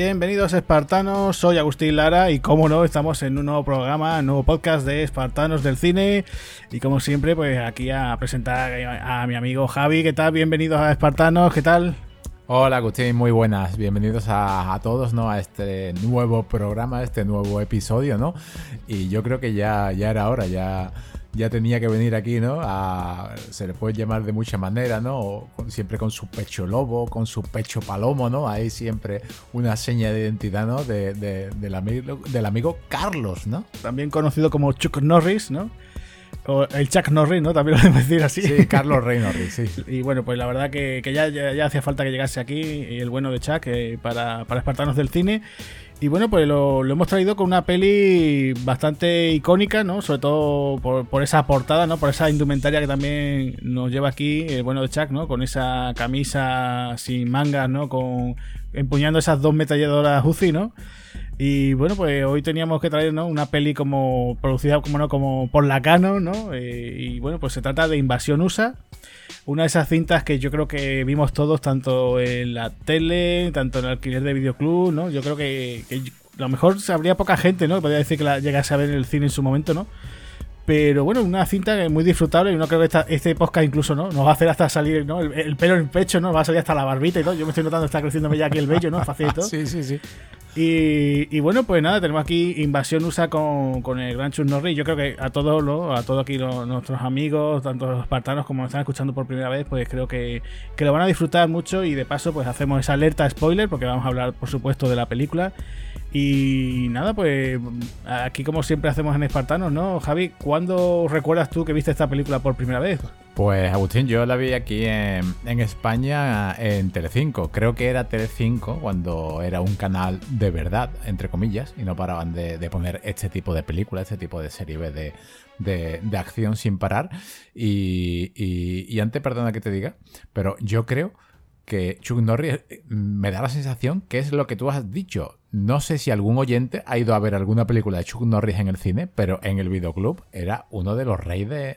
Bienvenidos espartanos, soy Agustín Lara y como no, estamos en un nuevo programa, un nuevo podcast de Espartanos del Cine y como siempre, pues aquí a presentar a mi amigo Javi, ¿qué tal? Bienvenidos a Espartanos, ¿qué tal? Hola Agustín, muy buenas, bienvenidos a, todos ¿no? a este nuevo programa, a este nuevo episodio, ¿no? Y yo creo que ya, ya era hora, ya ya tenía que venir aquí, ¿no? se le puede llamar de muchas maneras, ¿no? siempre con su pecho lobo, con su pecho palomo, ¿no? Hay siempre una seña de identidad, ¿no? De, del, amigo, del amigo Carlos, ¿no? También conocido como Chuck Norris, ¿no? O el Chuck Norris, ¿no? También lo podemos decir así. Sí, Carlos Rey Norris, sí. Y bueno, pues la verdad que, ya, ya, hacía falta que llegase aquí el bueno de Chuck eh, para, para espartanos del cine. Y bueno, pues lo, hemos traído con una peli bastante icónica, ¿no? Sobre todo por, esa portada, ¿no? Por esa indumentaria que también nos lleva aquí el bueno de Chuck, ¿no? Con esa camisa sin mangas, ¿no? Con empuñando esas dos metalladoras Uzi, ¿no? Y bueno, pues hoy teníamos que traer ¿no? una peli como producida como no como por la Canon, ¿no? Eh, y bueno, pues se trata de Invasión USA, una de esas cintas que yo creo que vimos todos tanto en la tele, tanto en el alquiler de videoclub, ¿no? Yo creo que, a lo mejor habría poca gente, ¿no? Podría decir que llegase a ver el cine en su momento, ¿no? Pero bueno, una cinta muy disfrutable y no creo que este podcast incluso, ¿no? Nos va a hacer hasta salir, ¿no? El, pelo en el pecho, ¿no? Va a salir hasta la barbita y todo. Yo me estoy notando, está creciéndome ya aquí el vello, ¿no? Fácil y Sí, sí, sí. Y, bueno, pues nada, tenemos aquí Invasión USA con, con el gran Chuck Norris. Yo creo que a todos a todos aquí nuestros amigos, tanto los espartanos como nos están escuchando por primera vez, pues creo que, que, lo van a disfrutar mucho y de paso pues hacemos esa alerta spoiler porque vamos a hablar por supuesto de la película. Y nada, pues aquí como siempre hacemos en Espartanos, ¿no? Javi, ¿cuándo recuerdas tú que viste esta película por primera vez? Pues Agustín, yo la vi aquí en, España en Telecinco. Creo que era Telecinco cuando era un canal de verdad, entre comillas, y no paraban de, poner este tipo de películas, este tipo de serie de, de, acción sin parar. Y, y antes, perdona que te diga, pero yo creo que Chuck Norris eh, me da la sensación que es lo que tú has dicho. No sé si algún oyente ha ido a ver alguna película de Chuck Norris en el cine, pero en el videoclub era uno de los reyes de,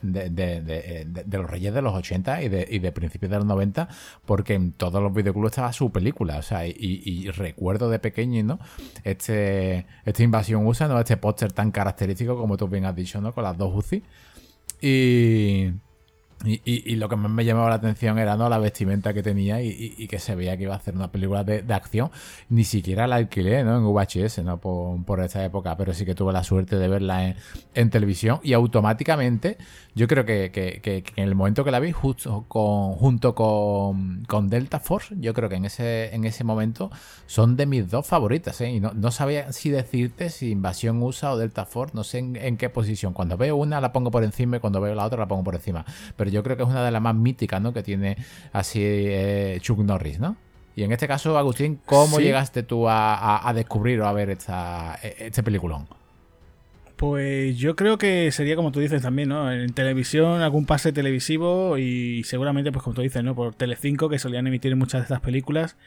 los reyes de los 80 y de, principios de los 90, porque en todos los videoclubs estaba su película. O sea, y, recuerdo de pequeño, ¿no? Este, esta invasión USA, ¿no? Este póster tan característico, como tú bien has dicho, ¿no? Con las dos UCI. Y. Y, lo que más me llamaba la atención era ¿no? la vestimenta que tenía y, que se veía que iba a hacer una película de, acción. Ni siquiera la alquilé ¿no? en VHS ¿no? Por, por, esta época, pero sí que tuve la suerte de verla en, televisión y automáticamente yo creo que, en el momento que la vi justo con, junto con, con, Delta Force, yo creo que en ese, en ese momento son de mis dos favoritas. ¿eh? Y no, no, sabía si decirte si Invasión USA o Delta Force, no sé en, en, qué posición. Cuando veo una la pongo por encima y cuando veo la otra la pongo por encima. Pero yo creo que es una de las más míticas, ¿no? Que tiene así eh, Chuck Norris, ¿no? Y en este caso, Agustín, ¿cómo llegaste tú a, descubrir o a ver esta, e, este peliculón? Pues yo creo que sería como tú dices también, ¿no? En televisión, algún pase televisivo y seguramente, pues como tú dices, ¿no? Por Telecinco, que solían emitir muchas de estas películas.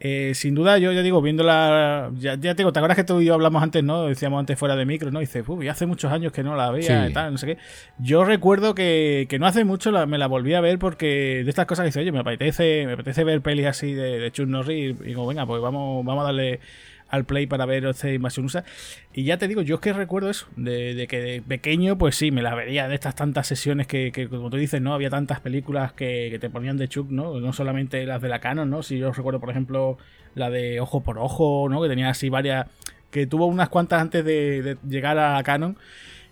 Eh, sin duda, yo ya digo, viéndola. Ya, ya te digo, ¿te acuerdas que tú y yo hablamos antes, no? Decíamos antes fuera de micro, ¿no? Y dices, uy, hace muchos años que no la veía y tal, no sé qué. Yo recuerdo que, que no hace mucho me la volví a ver porque de estas cosas que dice, oye, me apetece, me apetece ver pelis así de, de Chuck Norris y digo, venga, pues vamos, vamos a darle al play para ver este Invasión USA. Y ya te digo, yo es que recuerdo eso, de, que pequeño, pues sí, me la vería de estas tantas sesiones que, como tú dices, ¿no? Había tantas películas que, te ponían de Chuck, ¿no? No solamente las de la Canon, ¿no? Si yo recuerdo, por ejemplo, la de Ojo por Ojo, ¿no? Que tenía así varias. que tuvo unas cuantas antes de, de llegar a Canon.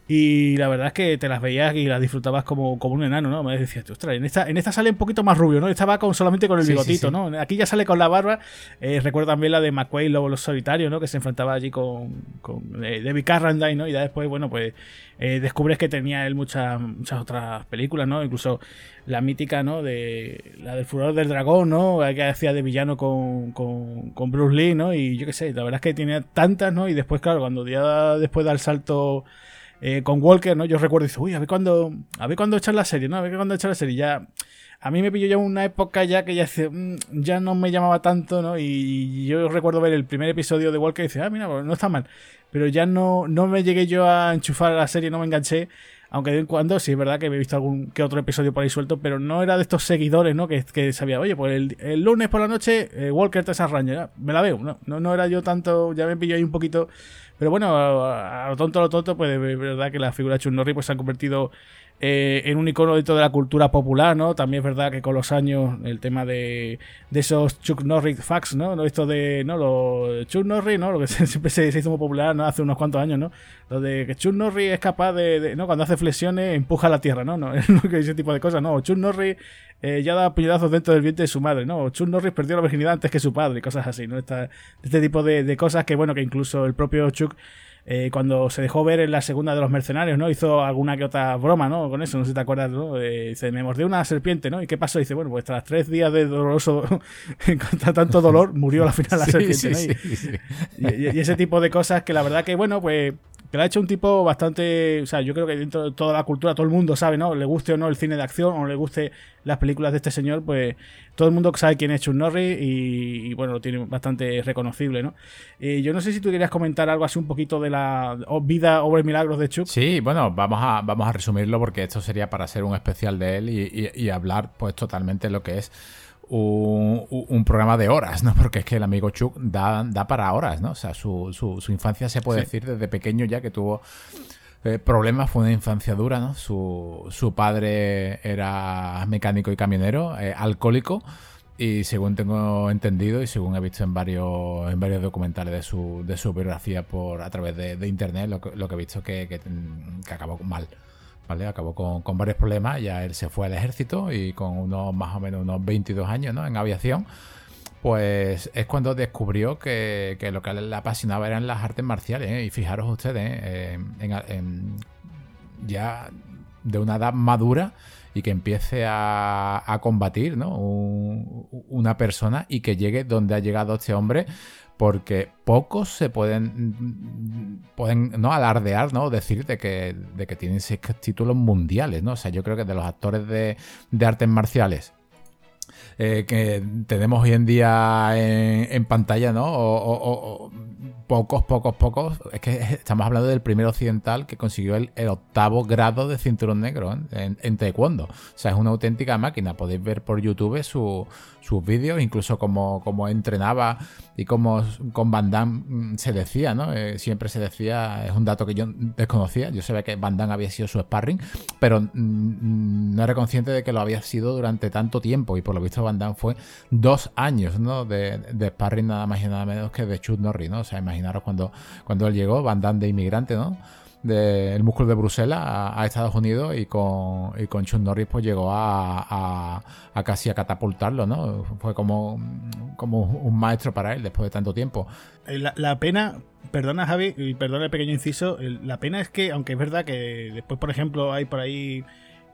Y la verdad es que te las veías y las disfrutabas como, como un enano, ¿no? Me decías, ostras, en esta, en esta sale un poquito más rubio, ¿no? Estaba con, solamente con el bigotito, ¿no? Aquí ya sale con la barba. Eh, recuerdo también la de McQuaid, Lobo los Solitarios, ¿no? Que se enfrentaba allí con, con eh, David Carradine, ¿no? Y después, bueno, pues eh, descubres que tenía él muchas, muchas otras películas, ¿no? Incluso la mítica, ¿no? De la del Furor del Dragón, ¿no? Que hacía de villano con, con, con Bruce Lee, ¿no? Y yo qué sé, la verdad es que tenía tantas, ¿no? Y después, claro, cuando ya después da el salto eh, con Walker, ¿no? Yo recuerdo, dice, uy, a ver cuándo, a ver cuándo echar la serie, ¿no? A ver cuándo echar la serie. Ya, a mí me pilló ya una época ya que ya, mm, ya no me llamaba tanto, ¿no? Y yo recuerdo ver el primer episodio de Walker y dice, ah, mira, pues no está mal. pero ya no, no me llegué yo a enchufar a la serie, no me enganché. Aunque de vez en cuando sí es verdad que he visto algún que otro episodio por ahí suelto, pero no era de estos seguidores, ¿no? Que, que sabía, oye, pues el, lunes por la noche eh, Walker Texas Ranger, me la veo, ¿no? ¿no? No era yo tanto, ya me pillo ahí un poquito. Pero bueno, a, lo tonto, a lo tonto, pues es verdad que la figura de Chuck Norris pues, se han convertido eh, en un icono dentro de la cultura popular, ¿no? También es verdad que con los años el tema de, de esos Chuck Norris facts, ¿no? Esto de, ¿no? Los Chuck Norris, ¿no? Lo que siempre se, hizo muy popular, ¿no? Hace unos cuantos años, ¿no? Lo de que Chuck Norris es capaz de, ¿no? Cuando hace flexiones empuja la tierra, ¿no? no ese tipo de cosas, ¿no? Chuck Norris eh, ya da puñetazos dentro del vientre de su madre, ¿no? Chuck Norris perdió la virginidad antes que su padre y cosas así, ¿no? este tipo de, de cosas que, bueno, que incluso el propio Chuck eh, cuando se dejó ver en la segunda de los mercenarios, ¿no? Hizo alguna que otra broma, ¿no? Con eso, no sé si te acuerdas, ¿no? Eh, dice, me mordió una serpiente, ¿no? ¿Y qué pasó? Dice, bueno, pues tras tres días de doloroso, contra tanto dolor, murió al final la serpiente, ¿no? y, ese tipo de cosas que la verdad que, bueno, pues que lo ha hecho un tipo bastante, o sea, yo creo que dentro de toda la cultura todo el mundo sabe, ¿no? Le guste o no el cine de acción o le guste las películas de este señor, pues todo el mundo sabe quién es Chuck Norris y, bueno, lo tiene bastante reconocible, ¿no? Eh, yo no sé si tú querías comentar algo así un poquito de la vida o milagros de Chuck. Sí, bueno, vamos a, vamos a resumirlo porque esto sería para hacer un especial de él y, y hablar pues totalmente lo que es un, programa de horas, ¿no? Porque es que el amigo Chuck da, da para horas, ¿no? O sea, su, su, infancia se puede decir desde pequeño ya que tuvo eh, problemas, fue una infancia dura, ¿no? Su, su padre era mecánico y camionero, eh, alcohólico. Y según tengo entendido y según he visto en varios, en varios documentales de su, de su biografía por, a través de, internet, lo que, lo que he visto que, que, que acabó mal. ¿Vale? Acabó con, varios problemas, ya él se fue al ejército y con unos más o menos unos 22 años ¿no? en aviación, pues es cuando descubrió que, lo que le apasionaba eran las artes marciales. ¿eh? Y fijaros ustedes, ¿eh? ya de una edad madura y que empiece a, combatir ¿no? una persona y que llegue donde ha llegado este hombre porque pocos se pueden, pueden ¿no? alardear, ¿no? Decir de que, de que tienen seis títulos mundiales, ¿no? O sea, yo creo que de los actores de, de artes marciales eh, que tenemos hoy en día en, pantalla, ¿no? O, pocos, pocos, pocos. Es que estamos hablando del primer occidental que consiguió el, octavo grado de cinturón negro en, taekwondo. O sea, es una auténtica máquina. Podéis ver por YouTube sus vídeos, incluso como, como entrenaba y como con Van Damme mm, se decía, ¿no? Eh, siempre se decía, es un dato que yo desconocía. Yo sabía que Van Damme había sido su sparring, pero mm, mm, no era consciente de que lo había sido durante tanto tiempo y por lo visto Van Damme fue dos años ¿no? de, sparring nada más y nada menos que de Chuck Norris, ¿no? O sea, imaginaros cuando, cuando él llegó, Van Damme de inmigrante, ¿no? del músculo de Bruselas a, Estados Unidos y con, y con Chuck Norris pues llegó a, a, casi a catapultarlo, ¿no? Fue como, como un maestro para él después de tanto tiempo. Eh, la, la pena, perdona Javi, y perdona el pequeño inciso, la pena es que, aunque es verdad que después, por ejemplo, hay por ahí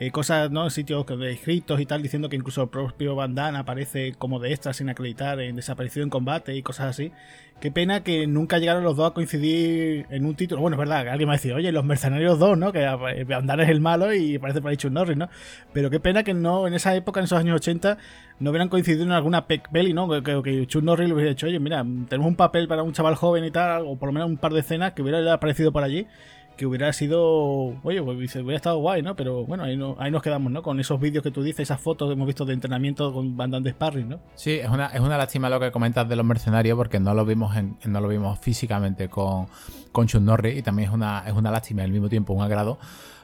eh, cosas, ¿no? Sitios de escritos y tal, diciendo que incluso el propio Van aparece como de extra sin acreditar en desaparecido en combate y cosas así. Qué pena que nunca llegaron los dos a coincidir en un título. Bueno, es verdad, alguien me ha dicho, oye, los mercenarios dos, ¿no? Que Van es el malo y parece por ahí Norris, ¿no? Pero qué pena que no, en esa época, en esos años 80, no hubieran coincidido en alguna peck belly, ¿no? Que, que, Chuck Norris le hubiera dicho, oye, mira, tenemos un papel para un chaval joven y tal, o por lo menos un par de escenas que hubiera aparecido por allí que hubiera sido, oye, pues hubiera estado guay, ¿no? Pero bueno, ahí, no, ahí nos quedamos, ¿no? Con esos vídeos que tú dices, esas fotos que hemos visto de entrenamiento con bandas de sparring, ¿no? Sí, es una, es una lástima lo que comentas de los mercenarios porque no lo vimos en, no lo vimos físicamente con, con Chun Norris y también es una, es una lástima al mismo tiempo un agrado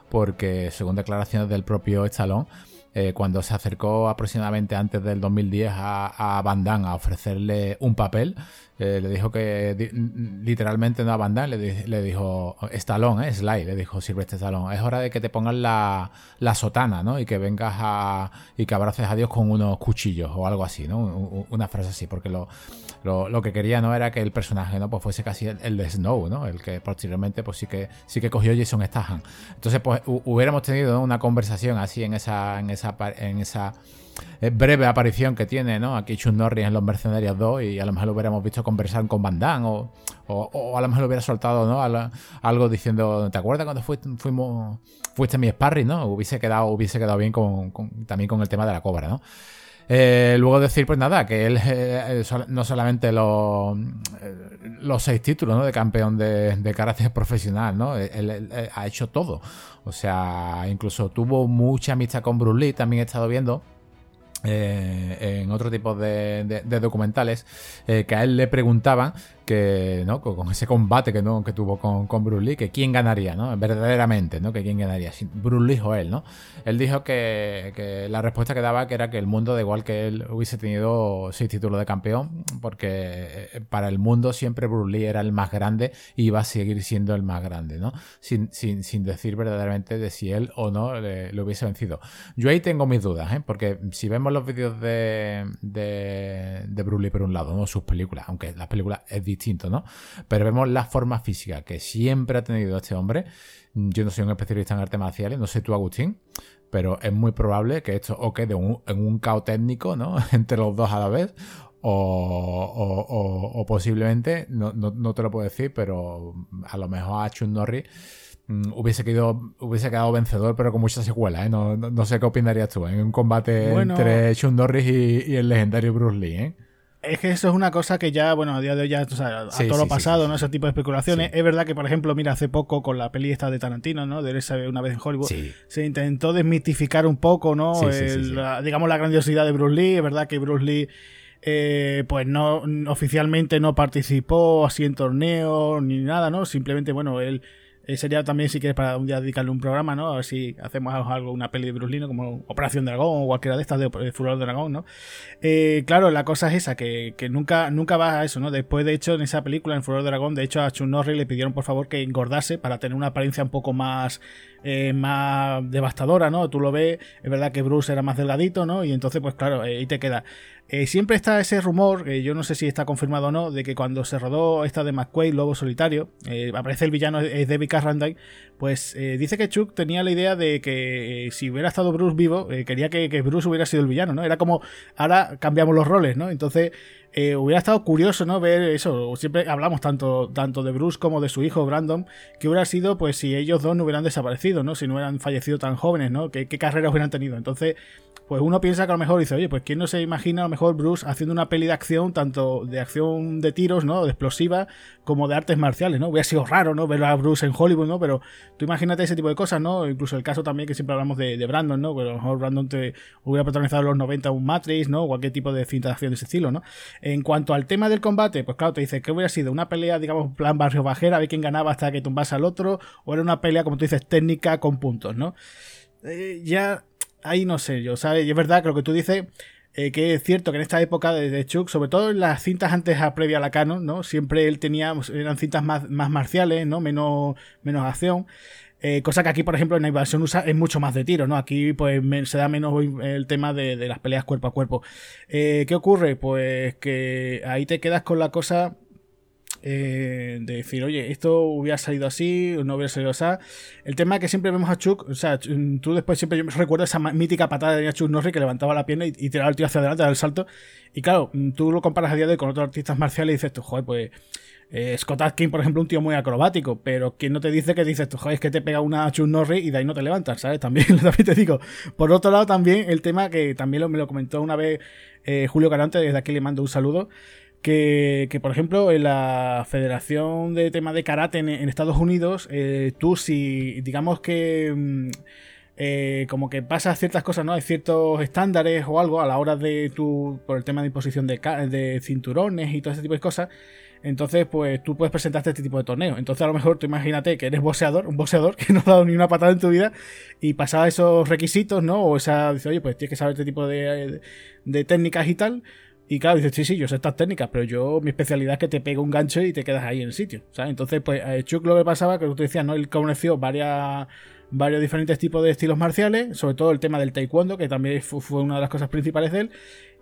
porque según declaraciones del propio Stallone eh, cuando se acercó aproximadamente antes del 2010 a, a Van Damme a ofrecerle un papel, eh, le dijo que literalmente no a Van Damme, le, dijo Stallone, eh, Sly, le dijo Silvestre Stallone, es hora de que te pongas la, la, sotana, ¿no? Y que vengas a y que abraces a Dios con unos cuchillos o algo así, ¿no? Una frase así, porque lo, lo, que quería no era que el personaje, ¿no? Pues fuese casi el, de Snow, ¿no? El que posteriormente pues sí que sí que cogió Jason Statham. Entonces, pues hubiéramos tenido una conversación así en esa en esa en esa eh, breve aparición que tiene, ¿no? Aquí Chun Norris en Los Mercenarios 2 y a lo mejor lo hubiéramos visto conversar con Van Damme o, o, a lo mejor lo hubiera soltado, ¿no? algo diciendo, ¿te acuerdas cuando fuiste, fuimos, fuiste mi sparring, ¿no? Hubiese quedado, hubiese quedado bien con, también con el tema de la cobra, ¿no? Eh, luego decir, pues nada, que él eh, no solamente los, los seis títulos de campeón de, de karate profesional, ¿no? Él, ha hecho todo. O sea, incluso tuvo mucha amistad con Bruce Lee, también he estado viendo. en otro tipo de, documentales que a él le preguntaban que, ¿no? Con ese combate que, ¿no? que tuvo con, con Bruce Lee, que quién ganaría, ¿no? Verdaderamente, ¿no? Que quién ganaría, si o él, ¿no? Él dijo que, que, la respuesta que daba que era que el mundo, da igual que él hubiese tenido seis títulos de campeón, porque eh, para el mundo siempre Bruce era el más grande y iba a seguir siendo el más grande, ¿no? Sin, sin, sin decir verdaderamente de si él o no le, hubiese vencido. Yo ahí tengo mis dudas, ¿eh? Porque si vemos los vídeos de, de, de por un lado, ¿no? Sus películas, aunque las películas es distinto, ¿no? Pero vemos la forma física que siempre ha tenido este hombre. Yo no soy un especialista en artes marciales, no sé tú, Agustín, pero es muy probable que esto o quede en un caos técnico, ¿no? Entre los dos a la vez, o, posiblemente, no, te lo puedo decir, pero a lo mejor a Chun Norris mm, hubiese, quedado, hubiese quedado vencedor, pero con muchas secuelas. ¿eh? No, sé qué opinarías tú en un combate entre Chun Norris y, y, el legendario Bruce Lee. ¿eh? Es que eso es una cosa que ya, bueno, a día de hoy ya, o sea, a todo lo pasado, ¿no? Ese tipo de especulaciones. Es verdad que, por ejemplo, mira, hace poco con la peli esta de Tarantino, ¿no? De esa una vez en Hollywood, se intentó desmitificar un poco, ¿no? digamos, la grandiosidad de Bruce Lee. Es verdad que Bruce Lee, eh, pues no, oficialmente no participó así en torneos ni nada, ¿no? Simplemente, bueno, él eh, sería también, si quieres, para un día dedicarle un programa, ¿no? A ver si hacemos algo, una peli de Bruce como Operación Dragón o cualquiera de estas de, de Furor Dragón, ¿no? Eh, claro, la cosa es esa, que, nunca, nunca va a eso, ¿no? Después, de hecho, en esa película, en Furor Dragón, de hecho, a Chun Norris le pidieron, por favor, que engordase para tener una apariencia un poco más, eh, más devastadora, ¿no? Tú lo ves, es verdad que Bruce era más delgadito, ¿no? Y entonces, pues claro, ahí te queda. Eh, siempre está ese rumor, que yo no sé si está confirmado o no, de que cuando se rodó esta de McQuaid, Lobo Solitario, eh, aparece el villano es David Carradine, pues eh, dice que Chuck tenía la idea de que si hubiera estado Bruce vivo, quería que, Bruce hubiera sido el villano, ¿no? Era como, ahora cambiamos los roles, ¿no? Entonces eh, hubiera estado curioso, ¿no? Ver eso. Siempre hablamos tanto, tanto de Bruce como de su hijo Brandon, que hubiera sido, pues, si ellos dos no hubieran desaparecido, ¿no? Si no hubieran fallecido tan jóvenes, ¿no? ¿Qué, qué carreras hubieran tenido? Entonces, pues uno piensa que a lo mejor dice, oye, pues quién no se imagina a lo mejor Bruce haciendo una peli de acción, tanto de acción de tiros, ¿no? De explosiva, como de artes marciales, ¿no? Hubiera sido raro, ¿no? Ver a Bruce en Hollywood, ¿no? Pero tú imagínate ese tipo de cosas, ¿no? Incluso el caso también que siempre hablamos de, Brandon, ¿no? Pero a lo mejor Brandon te hubiera protagonizado en los 90 un Matrix, ¿no? O cualquier tipo de cinta de acción de ese estilo, ¿no? En cuanto al tema del combate, pues claro, te dices que hubiera sido una pelea, digamos, plan barrio bajera, a ver quién ganaba hasta que tumbase al otro, o era una pelea, como tú dices, técnica con puntos, ¿no? Eh, ya ahí no sé yo, ¿sabes? Y es verdad que lo que tú dices, eh, que es cierto que en esta época de, Chuck, sobre todo en las cintas antes a previa a la canon, ¿no? Siempre él tenía, eran cintas más, más marciales, ¿no? Menos, menos acción. Eh, cosa que aquí, por ejemplo, en la invasión USA es mucho más de tiro, ¿no? Aquí pues se da menos el tema de, las peleas cuerpo a cuerpo. Eh, ¿Qué ocurre? Pues que ahí te quedas con la cosa eh, de decir, oye, esto hubiera salido así no hubiera salido así. El tema es que siempre vemos a Chuck, o sea, tú después siempre yo recuerdo esa mítica patada de Chuck Norris que levantaba la pierna y, tiraba el tío hacia adelante, daba el salto. Y claro, tú lo comparas a día de hoy con otros artistas marciales y dices, tú, joder, pues. Eh, Scott Atkins, por ejemplo, un tío muy acrobático, pero quien no te dice que dices, tú, joder, es que te pega una Chuck Norris y de ahí no te levantas, ¿sabes? También, también te digo. Por otro lado, también el tema que también me lo comentó una vez eh, Julio Carante, desde aquí le mando un saludo que, por ejemplo, en la Federación de Tema de Karate en, Estados Unidos, eh, tú si, digamos que... Mm, eh, como que pasa ciertas cosas, ¿no? Hay ciertos estándares o algo a la hora de tu. por el tema de imposición de, cinturones y todo ese tipo de cosas. Entonces, pues tú puedes presentarte este tipo de torneo. Entonces, a lo mejor tú imagínate que eres boxeador, un boxeador que no ha dado ni una patada en tu vida y pasaba esos requisitos, ¿no? O esa, dice, oye, pues tienes que saber este tipo de técnicas y tal. Y claro, dices, sí, sí, yo sé estas técnicas, pero yo, mi especialidad es que te pego un gancho y te quedas ahí en el sitio, ¿sabes? Entonces, pues, Chuck lo que pasaba, que tú decías, ¿no? Él conoció varios diferentes tipos de estilos marciales, sobre todo el tema del taekwondo, que también fue una de las cosas principales de él.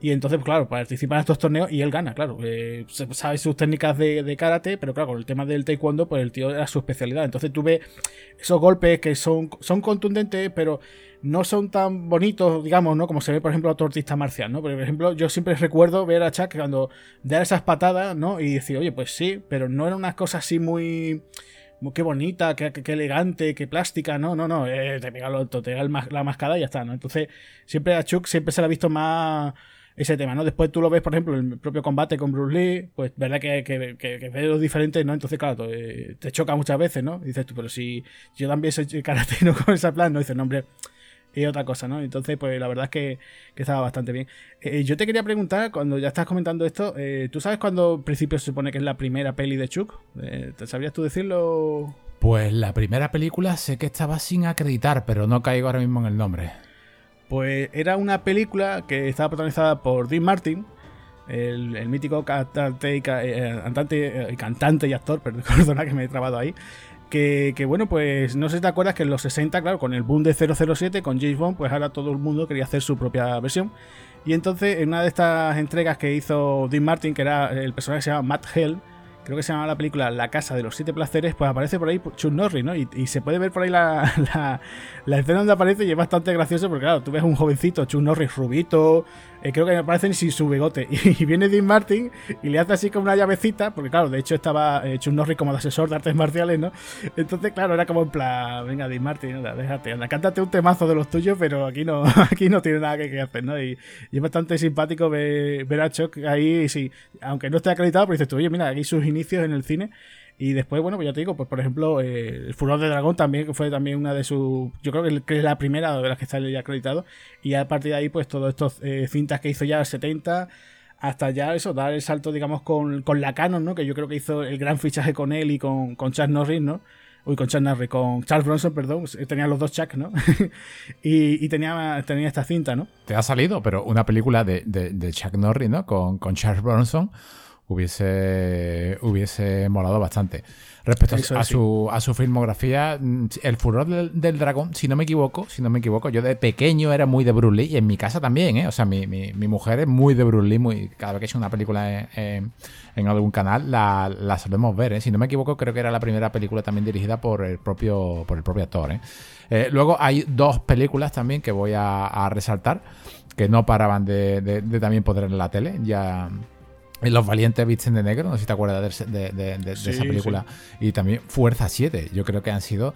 Y entonces, pues, claro, participa en estos torneos y él gana, claro. Eh, sabe sus técnicas de, karate, pero claro, con el tema del taekwondo, pues el tío era su especialidad. Entonces tú ves esos golpes que son, son contundentes, pero no son tan bonitos, digamos, ¿no? Como se ve, por ejemplo, a otro artista marcial, ¿no? Por ejemplo, yo siempre recuerdo ver a Chuck cuando da esas patadas, ¿no? Y decir, oye, pues sí, pero no era una cosa así muy... Qué bonita, qué, elegante, qué plástica, no, no, no, eh, te pega, lo, te la mascada y ya está, ¿no? Entonces, siempre a Chuck siempre se la ha visto más ese tema, ¿no? Después tú lo ves, por ejemplo, en el propio combate con Bruce Lee, pues verdad que, que, que, ves los diferentes, ¿no? Entonces, claro, te, choca muchas veces, ¿no? dices tú, pero si yo también soy karate, ¿no? Con ese plan, ¿no? Dices, no, hombre, y otra cosa, ¿no? Entonces, pues la verdad es que, estaba bastante bien. Eh, yo te quería preguntar, cuando ya estás comentando esto, eh, ¿tú sabes cuándo al principio se supone que es la primera peli de Chuck? Eh, ¿Sabrías tú decirlo? Pues la primera película sé que estaba sin acreditar, pero no caigo ahora mismo en el nombre. Pues era una película que estaba protagonizada por Dean Martin, el, mítico cantante y, cantante y actor, perdona que me he trabado ahí, que, bueno, pues no sé si te acuerdas que en los 60, claro, con el boom de 007, con James Bond, pues ahora todo el mundo quería hacer su propia versión. Y entonces, en una de estas entregas que hizo Dean Martin, que era el personaje que se llama Matt Hell, creo que se llama la película La Casa de los Siete Placeres, pues aparece por ahí Chuck Norris, ¿no? Y, se puede ver por ahí la, la, escena donde aparece y es bastante gracioso porque, claro, tú ves un jovencito, Chuck Norris rubito, eh, creo que me aparece ni sin su bigote, y, viene Dean Martin y le hace así como una llavecita, porque, claro, de hecho estaba eh, Chuck Norris como de asesor de artes marciales, ¿no? Entonces, claro, era como en plan, venga, Dean Martin, déjate, anda, cántate un temazo de los tuyos, pero aquí no, aquí no tiene nada que, hacer, ¿no? Y, es bastante simpático ver, ver a Chuck ahí, sí, aunque no esté acreditado, pero dices tú, oye, mira, aquí sus inicios en el cine. Y después, bueno, pues ya te digo, pues por ejemplo, eh, El Furor de Dragón también, que fue también una de sus. Yo creo que es la primera de las que está ya acreditado. Y a partir de ahí, pues todos estos eh, cintas que hizo ya el 70 hasta ya eso, dar el salto, digamos, con, con, la Canon, ¿no? Que yo creo que hizo el gran fichaje con él y con, con Charles Norris, ¿no? Uy, con Charles Norris, con Charles Bronson, perdón. Tenía los dos Chuck, ¿no? y, tenía, tenía esta cinta, ¿no? Te ha salido, pero una película de, de, de Chuck Norris, ¿no? Con, con Charles Bronson hubiese, hubiese molado bastante. Respecto a, su, a su filmografía, mm, El furor del, dragón, si no me equivoco, si no me equivoco, yo de pequeño era muy de Bruce Lee y en mi casa también, ¿eh? O sea, mi, mi, mujer es muy de Bruce Lee, muy, cada vez que hecho una película en, algún canal la, la, solemos ver, ¿eh? Si no me equivoco, creo que era la primera película también dirigida por el propio, por el propio actor, ¿eh? eh luego hay dos películas también que voy a, resaltar que no paraban de, de también poder en la tele. Ya los Valientes Visten de Negro, no sé si te acuerdas de, esa película. Y también Fuerza 7, yo creo que han sido,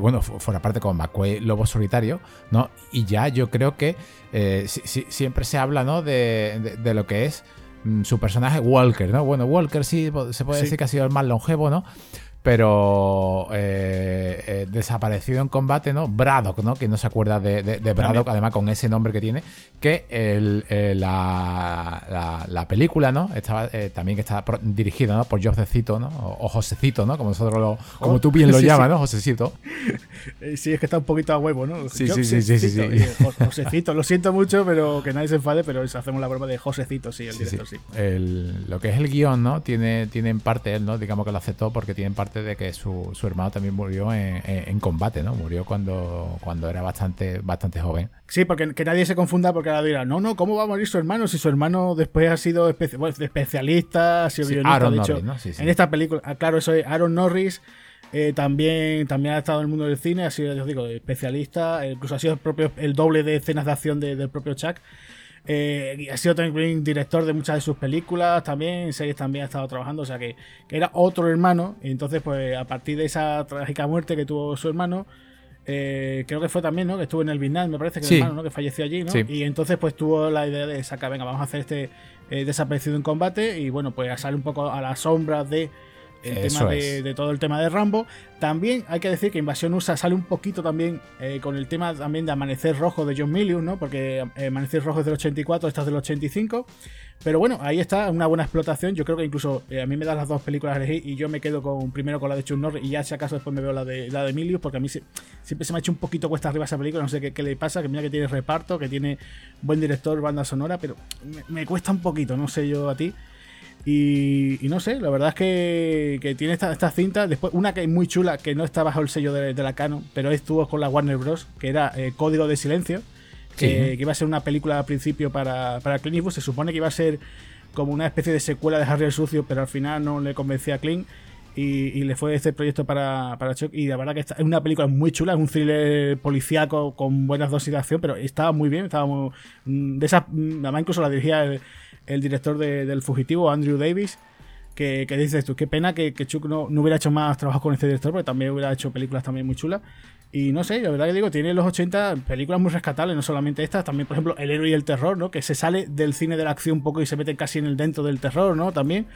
bueno, fuera parte con McQuay, Lobo Solitario, ¿no? Y ya yo creo que eh, siempre se habla, ¿no? De, lo que es mm, su personaje Walker, ¿no? Bueno, Walker sí, se puede decir que ha sido el más longevo, ¿no? Pero eh, eh, desaparecido en combate, ¿no? Braddock, ¿no? Que no se acuerda de, de, Braddock, además con ese nombre que tiene, que el, eh, la, la, película, ¿no? Estaba también que está dirigida ¿no? por Josecito, ¿no? O, Josecito, ¿no? Como nosotros lo, como tú bien lo llamas, ¿no? Josecito. Sí, es que está un poquito a huevo, ¿no? Sí, sí, sí, sí, sí, Josecito, lo siento mucho, pero que nadie se enfade, pero hacemos la broma de Josecito, sí, el director, sí. El, lo que es el guion, ¿no? Tiene, tiene en parte él, ¿no? Digamos que lo aceptó porque tiene en parte de que su, hermano también murió en, combate, ¿no? Murió cuando, cuando era bastante, bastante joven. Sí, porque que nadie se confunda porque ahora dirá, no, no, ¿cómo va a morir su hermano si su hermano después ha sido especialista, ha sido en esta película? Ah, claro, eso es Aaron Norris. Eh, también, también ha estado en el mundo del cine, ha sido, yo digo, especialista, incluso ha sido el propio el doble de escenas de acción del propio Chuck. Eh, ha sido también director de muchas de sus películas, también en series también ha estado trabajando, o sea que, era otro hermano. Y entonces, pues a partir de esa trágica muerte que tuvo su hermano, eh, creo que fue también, ¿no? Que estuvo en el Vietnam, me parece que el hermano, ¿no? Que falleció allí, ¿no? Y entonces, pues tuvo la idea de sacar, venga, vamos a hacer este eh, desaparecido en combate. Y bueno, pues a sale un poco a la sombra de el tema de, todo el tema de Rambo. También hay que decir que Invasión USA sale un poquito también eh, con el tema también de Amanecer Rojo de John Milius, ¿no? Porque eh, Amanecer Rojo es del 84, esta es del 85. Pero bueno, ahí está una buena explotación. Yo creo que incluso eh, a mí me dan las dos películas elegir y yo me quedo con primero con la de Chuck Norris y ya si acaso después me veo la de, la de Milius porque a mí siempre se me ha hecho un poquito cuesta arriba esa película. No sé qué, le pasa, que mira que tiene reparto, que tiene buen director, banda sonora, pero me cuesta un poquito, no sé yo a ti. Y, no sé, la verdad es que, tiene esta, esta, cinta. Después, una que es muy chula, que no está bajo el sello de, la Canon, pero estuvo con la Warner Bros., que era eh, Código de Silencio, que, iba a ser una película al principio para, para Clint Eastwood. Se supone que iba a ser como una especie de secuela de Harry el Sucio, pero al final no le convencía a Clint. Y, le fue este proyecto para, para Chuck. Y la verdad que es una película muy chula, es un thriller policíaco con buenas dosis de acción, pero estaba muy bien, estaba muy, mm, de esa, mm, además incluso la dirigía el, el director del Fugitivo, Andrew Davis, que, que dices tú, qué pena que, Chuck no, hubiera hecho más trabajo con este director, porque también hubiera hecho películas también muy chulas. Y no sé, la verdad que digo, tiene los 80 películas muy rescatables, no solamente estas, también, por ejemplo, El héroe y el terror, ¿no? Que se sale del cine de la acción un poco y se mete casi en el dentro del terror, ¿no? También.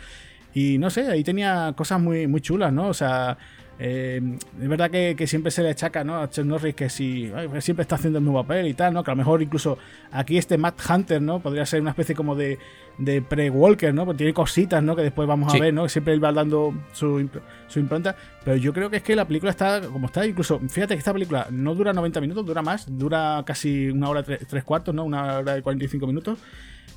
Y no sé, ahí tenía cosas muy, muy chulas, ¿no? O sea, eh, es verdad que, siempre se le achaca ¿no? a Chuck Norris que si siempre está haciendo el mismo papel y tal, ¿no? Que a lo mejor incluso aquí este Matt Hunter, ¿no? Podría ser una especie como de, de pre-Walker, ¿no? Porque tiene cositas, ¿no? Que después vamos a ver, ¿no? Siempre él va dando su, su, impronta. Pero yo creo que es que la película está como está. Incluso, fíjate que esta película no dura 90 minutos, dura más. Dura casi una hora tres, tres cuartos, ¿no? Una hora y 45 minutos.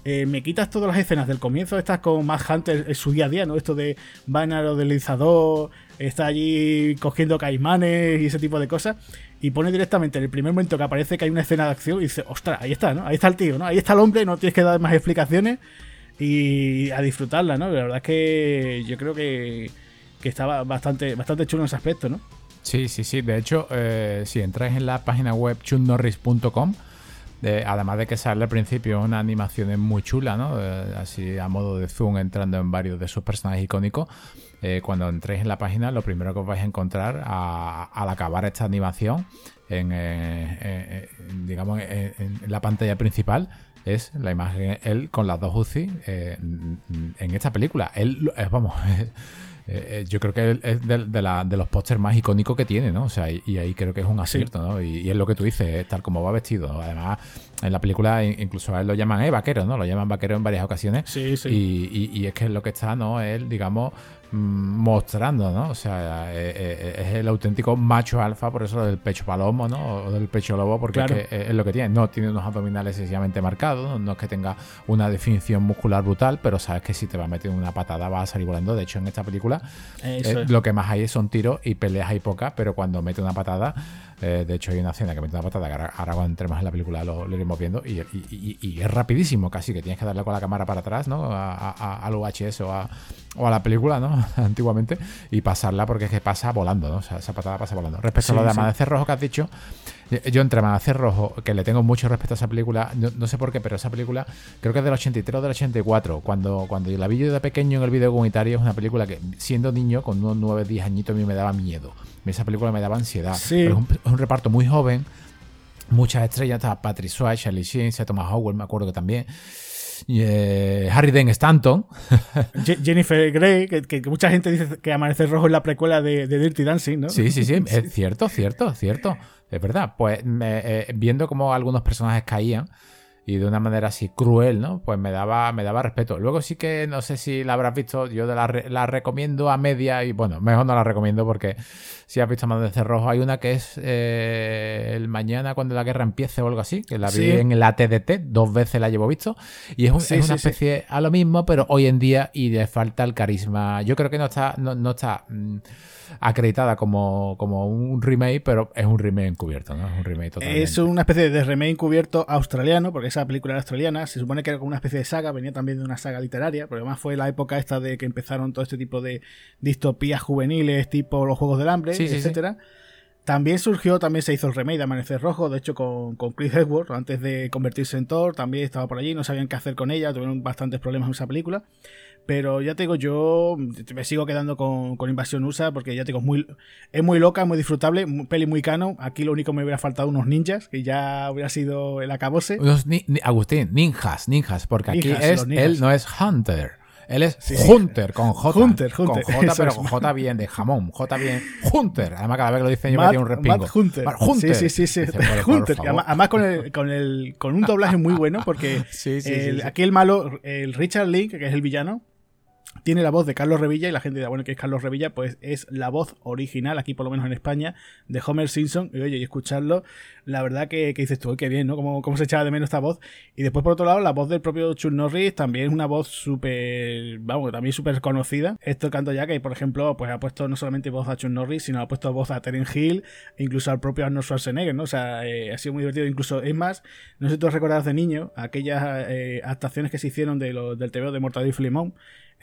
Eh, me quitas todas las escenas del comienzo, estas con Matt Hunter en su día a día, ¿no? Esto de va en aerodelizador, está allí cogiendo caimanes y ese tipo de cosas. Y pone directamente en el primer momento que aparece que hay una escena de acción y dice, ostras, ahí está, ¿no? Ahí está el tío, ¿no? Ahí está el hombre, no tienes que dar más explicaciones y a disfrutarla, ¿no? La verdad es que yo creo que, que estaba bastante, bastante chulo en ese aspecto, ¿no? Sí, sí, sí. De hecho, eh, si entras en la página web chunnorris.com, además de que sale al principio una animación muy chula, ¿no? Eh, así a modo de zoom entrando en varios de sus personajes icónicos. Eh, cuando entréis en la página, lo primero que os vais a encontrar al acabar esta animación, en, eh, digamos, en, la pantalla principal, es la imagen él con las dos UCI en, esta película. Él, vamos. Eh, eh, yo creo que es de, de, los pósters más icónicos que tiene, ¿no? O sea, y, ahí creo que es un acierto, ¿no? Y, es lo que tú dices, tal como va vestido. Además, en la película incluso a él lo llaman eh, vaquero, ¿no? Lo llaman vaquero en varias ocasiones. Sí, sí. Y, y, es que es lo que está, ¿no? Él, digamos, Mm, mostrando, ¿no? O sea, eh, eh, es el auténtico macho alfa, por eso del pecho palomo, ¿no? O del pecho lobo, porque es, lo que tiene. No tiene unos abdominales excesivamente marcados, no es que tenga una definición muscular brutal, pero sabes que si te va a meter una patada va a salir volando. De hecho, en esta película eh, lo que más hay son tiros y peleas hay pocas, pero cuando mete una patada eh, de hecho, hay una escena que mete una patada que ahora, cuando entremos en la película lo, iremos viendo y, es rapidísimo casi, que tienes que darle con la cámara para atrás, ¿no? A, al UHS o a, o a la película, ¿no? Antiguamente y pasarla porque es que pasa volando, ¿no? O sea, esa patada pasa volando. Respecto a lo de Amanecer Rojo que has dicho, yo entre Amanecer Rojo, que le tengo mucho respeto a esa película, no, sé por qué, pero esa película creo que es del 83 o del 84. Cuando, cuando la vi yo de pequeño en el video comunitario, es una película que siendo niño, con unos 9, 10 añitos, a mí me daba miedo. Esa película me daba ansiedad. es, un, reparto muy joven, muchas estrellas. Estaba Patrick Swayze, Charlie Sheen, Thomas Howell, me acuerdo que también. Eh, Harry Dean Stanton. Jennifer Grey, que, mucha gente dice que Amanecer Rojo es la precuela de, Dirty Dancing, ¿no? Sí, sí, sí, es cierto, cierto, cierto. Es verdad. Pues eh, viendo cómo algunos personajes caían, y de una manera así cruel, ¿no? Pues me daba, me daba respeto. Luego sí que no sé si la habrás visto, yo la, la recomiendo a media y bueno, mejor no la recomiendo porque si has visto más de Rojo hay una que es eh, el mañana cuando la guerra empiece o algo así, que la vi en la TDT, dos veces la llevo visto y es, una especie a lo mismo, pero hoy en día y le falta el carisma. Yo creo que no está, no, no está... Mm, acreditada como, como un remake, pero es un remake encubierto, ¿no? Es un remake totalmente. Es una especie de remake encubierto australiano, porque esa película era australiana, se supone que era como una especie de saga, venía también de una saga literaria, porque además fue la época esta de que empezaron todo este tipo de distopías juveniles, tipo los Juegos del Hambre, etcétera. También surgió, también se hizo el remake de Amanecer Rojo, de hecho con, con Chris Hemsworth, antes de convertirse en Thor, también estaba por allí, no sabían qué hacer con ella, tuvieron bastantes problemas en esa película. Pero ya te digo, yo me sigo quedando con, con Invasión USA porque ya te digo, es muy, es muy loca, muy disfrutable, peli muy cano. Aquí lo único me hubiera faltado unos ninjas, que ya hubiera sido el acabose. Agustín, ninjas, ninjas, porque aquí es, él no es Hunter. Él es Hunter, con J. Hunter, Hunter. Con J, pero con J bien de jamón. J bien. Hunter. Además, cada vez que lo dicen yo me tiene un respingo. Matt Hunter. Hunter. Sí, sí, sí. Hunter. Además, con, el, con, el, con un doblaje muy bueno, porque aquí el malo, el Richard Link, que es el villano, tiene la voz de Carlos Revilla y la gente dirá, bueno, que es Carlos Revilla, pues es la voz original, aquí por lo menos en España, de Homer Simpson. Y oye, y escucharlo, la verdad que, dices tú, qué bien, ¿no? Cómo, cómo se echaba de menos esta voz. Y después, por otro lado, la voz del propio Chuck Norris también una voz súper, vamos, también súper conocida. Esto canto ya que, por ejemplo, pues ha puesto no solamente voz a Chuck Norris, sino ha puesto voz a Terence Hill, incluso al propio Arnold Schwarzenegger, ¿no? O sea, eh, ha sido muy divertido. Incluso, es más, no sé si tú recordás de niño aquellas eh, actuaciones que se hicieron de del TVO de Mortadelo y Filemón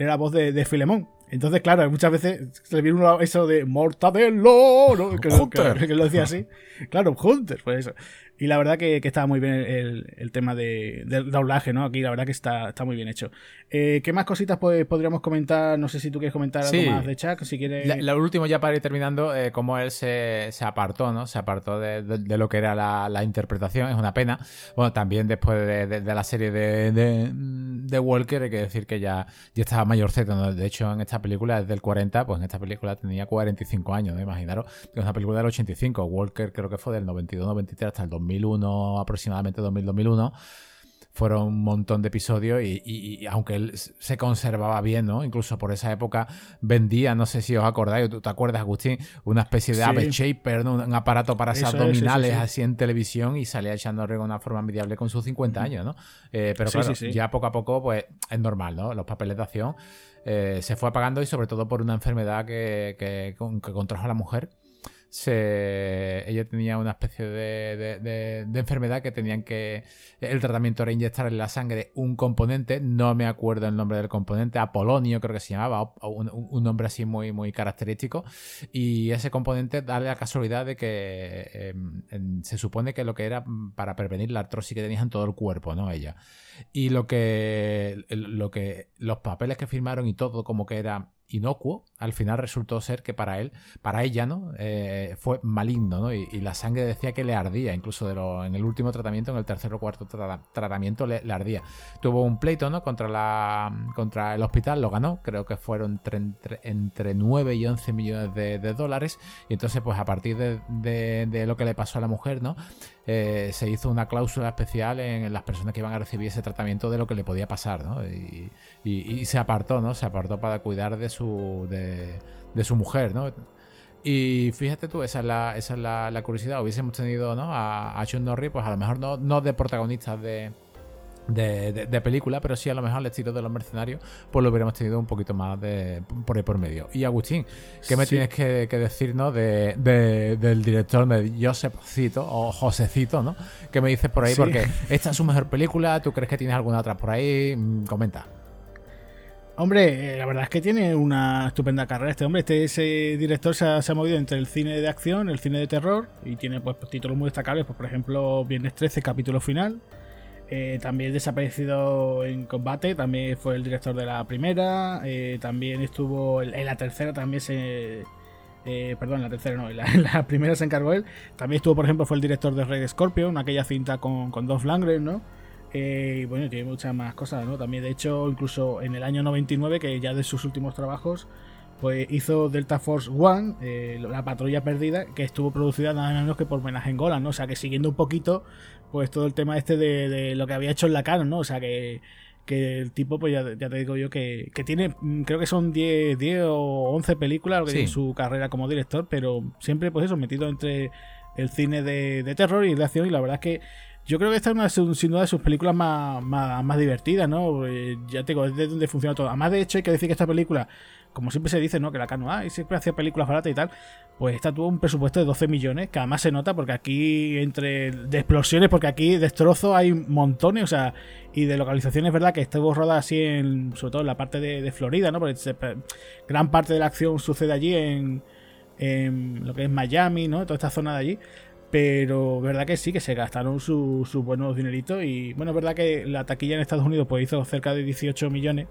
era la voz de, de Filemón. Entonces, claro, muchas veces se le viene eso de Mortadelo, ¿no? Que, que, que, lo decía así. Claro, Hunter, pues eso. Y la verdad que, que estaba muy bien el, el tema de, del doblaje, ¿no? Aquí la verdad que está, está muy bien hecho. Eh, ¿Qué más cositas pues, podríamos comentar? No sé si tú quieres comentar algo más de Chuck, si quieres... Lo último ya para ir terminando, eh, cómo él se, se, apartó, ¿no? Se apartó de, de, de lo que era la, la, interpretación, es una pena. Bueno, también después de, la serie de, de, Walker, hay que decir que ya, ya estaba mayorcito, ¿no? De hecho, en esta película, desde el 40, pues en esta película tenía 45 años, ¿no? Imaginaros, es una película del 85. Walker creo que fue del 92-93 hasta el 2000 2001, aproximadamente 2000-2001 fueron un montón de episodios y, y, y, aunque él se conservaba bien, ¿no? Incluso por esa época vendía, no sé si os acordáis, ¿tú te acuerdas, Agustín? Una especie de sí. ave shaper, ¿no? un aparato para hacer abdominales sí, sí, así en televisión y salía echando de una forma envidiable con sus 50 años, ¿no? Eh, pero claro, ya poco a poco, pues es normal, ¿no? Los papeles de acción eh, se fue apagando y sobre todo por una enfermedad que, que, que contrajo a la mujer ella tenía una especie de, enfermedad que tenían que. El tratamiento era inyectar en la sangre un componente, no me acuerdo el nombre del componente, Apolonio creo que se llamaba, un, nombre así muy, muy característico. Y ese componente da la casualidad de que eh, se supone que lo que era para prevenir la artrosis que tenía en todo el cuerpo, ¿no? Ella. Y lo que, lo que los papeles que firmaron y todo como que era inocuo, al final resultó ser que para él, para ella, ¿no? Eh, fue maligno, ¿no? Y, la sangre decía que le ardía, incluso de lo, en el último tratamiento, en el tercer o cuarto tra tratamiento le, ardía. Tuvo un pleito, ¿no? Contra, la, contra el hospital, lo ganó, creo que fueron entre, entre, entre 9 y 11 millones de, dólares. Y entonces, pues a partir de, de, lo que le pasó a la mujer, ¿no? Eh, se hizo una cláusula especial en las personas que iban a recibir ese tratamiento de lo que le podía pasar, ¿no? Y, se apartó, ¿no? Se apartó para cuidar de su, de su mujer, ¿no? Y fíjate tú, esa es la, esa es la, la curiosidad. Hubiésemos tenido ¿no? a, a Sean Norris, pues a lo mejor no, no de protagonistas de, de, de, de, película, pero sí a lo mejor el estilo de los mercenarios, pues lo hubiéramos tenido un poquito más de por ahí por medio. Y Agustín, ¿qué me sí. tienes que, que decirnos de, de, del director de Joseph Cito o Josecito, ¿no? ¿Qué me dices por ahí? Sí. Porque esta es su mejor película, ¿tú crees que tienes alguna otra por ahí? Mm, comenta. Hombre, eh, la verdad es que tiene una estupenda carrera este hombre. Este ese director se ha, se ha, movido entre el cine de acción, el cine de terror y tiene pues títulos muy destacables, pues por ejemplo Viernes 13, capítulo final. Eh, también desaparecido en combate, también fue el director de la primera. Eh, también estuvo en, la tercera, también se. Perdón, en la tercera no, en la, primera se encargó él. También estuvo, por ejemplo, fue el director de Red Scorpion, aquella cinta con, con Dolph Lundgren, ¿no? Eh, y bueno, tiene muchas más cosas, ¿no? También, de hecho, incluso en el año 99, que ya de sus últimos trabajos, pues hizo Delta Force One, eh, la patrulla perdida, que estuvo producida nada menos que por homenaje en Golan, ¿no? O sea, que siguiendo un poquito, pues todo el tema este de, de lo que había hecho en la canon, ¿no? O sea, que, que el tipo, pues ya, ya, te digo yo, que, que tiene, mm, creo que son 10, 10 o 11 películas sí. en su carrera como director, pero siempre, pues eso, metido entre el cine de, de terror y de acción, y la verdad es que yo creo que esta es una, sin duda de sus películas más, más, divertidas, ¿no? Eh, ya te digo, es de donde funciona todo. Además, de hecho, hay que decir que esta película, como siempre se dice, ¿no? Que la Cano, ah, y siempre hacía películas baratas y tal. Pues esta tuvo un presupuesto de 12 millones, que además se nota porque aquí, entre de explosiones, porque aquí destrozos hay montones, o sea, y de localizaciones, ¿verdad? Que estuvo rodada así, en, sobre todo en la parte de, Florida, ¿no? Porque gran parte de la acción sucede allí en lo que es Miami, ¿no? Toda esta zona de allí. Pero verdad que sí, que se gastaron sus su buenos dineritos. Y bueno, es verdad que la taquilla en Estados Unidos pues hizo cerca de 18 millones.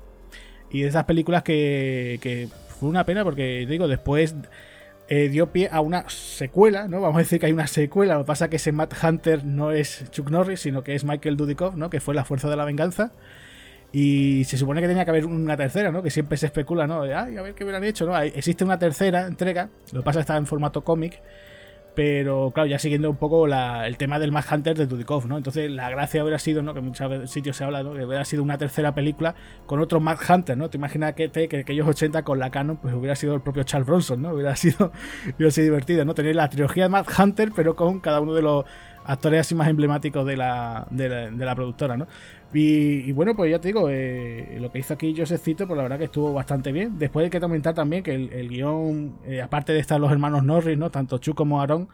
Y de esas películas que, fue una pena porque, digo, después eh, dio pie a una secuela, ¿no? Vamos a decir que hay una secuela. Lo que pasa es que ese Matt Hunter no es Chuck Norris, sino que es Michael Dudikoff, ¿no? Que fue La Fuerza de la Venganza. Y se supone que tenía que haber una tercera, ¿no? Que siempre se especula, ¿no? Ay, a ver qué hubieran hecho, ¿no? Existe una tercera entrega. Lo que pasa es que está en formato cómic pero claro, ya siguiendo un poco la, el tema del Mad Hunter de Dudikoff, ¿no? Entonces la gracia hubiera sido, ¿no? Que en muchos sitios se habla, ¿no? Que hubiera sido una tercera película con otro Mad Hunter, ¿no? Te imaginas que, te, que aquellos 80 con la canon, pues hubiera sido el propio Charles Bronson, ¿no? Hubiera sido, hubiera sido divertido, ¿no? Tener la trilogía de Mad Hunter, pero con cada uno de los actores así más emblemáticos de la, de la productora, ¿no? Y, bueno, pues ya te digo, eh, lo que hizo aquí Josecito, pues la verdad que estuvo bastante bien. Después hay que comentar también que el, el guion, eh, aparte de estar los hermanos Norris, ¿no? Tanto Chu como Aaron,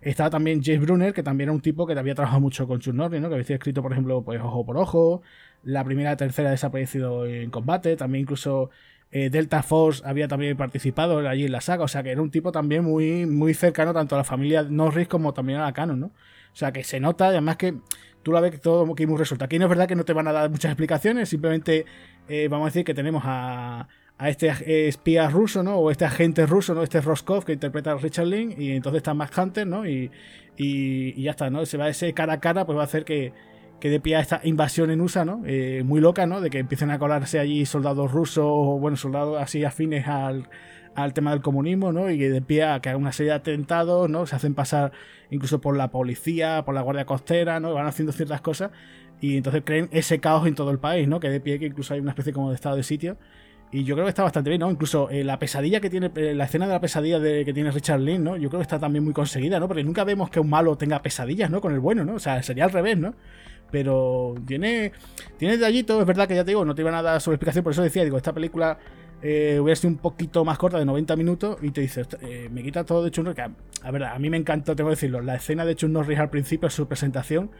Estaba también James Brunner, que también era un tipo que había trabajado mucho con Chuck Norris, ¿no? Que había escrito, por ejemplo, pues Ojo por Ojo, la primera y tercera desaparecido en combate, también incluso eh, Delta Force había también participado allí en la saga, o sea que era un tipo también muy, muy cercano tanto a la familia Norris como también a la Canon, ¿no? O sea que se nota, además que tú la ves que todo muy resulta. Aquí no es verdad que no te van a dar muchas explicaciones, simplemente eh, vamos a decir que tenemos a, a este espía ruso, ¿no? O este agente ruso, ¿no? Este Roscoff que interpreta a Richard Link y entonces está Max Hunter, ¿no? Y, y, ya está, ¿no? Se va ese cara a cara, pues va a hacer que, que de pie a esta invasión en USA, ¿no? Eh, muy loca, ¿no? De que empiecen a colarse allí soldados rusos, o bueno, soldados así afines al, al tema del comunismo, ¿no? Y de pie a que haga una serie de atentados, ¿no? Se hacen pasar incluso por la policía, por la Guardia Costera, ¿no? Van haciendo ciertas cosas y entonces creen ese caos en todo el país, ¿no? Que de pie que incluso hay una especie como de estado de sitio y yo creo que está bastante bien, ¿no? Incluso eh, la pesadilla que tiene, eh, la escena de la pesadilla de, que tiene Richard Lynn, ¿no? Yo creo que está también muy conseguida, ¿no? Porque nunca vemos que un malo tenga pesadillas, ¿no? Con el bueno, ¿no? O sea, sería al revés, ¿no? Pero tiene, tiene detallitos, es verdad que ya te digo, no te iban a dar su explicación, por eso decía, digo, esta película eh, hubiera sido un poquito más corta, de 90 minutos, y te dice, me quita todo de Chun Norris, a, ver, a mí me encantó, tengo que decirlo, la escena de Chun Norris al principio, su presentación,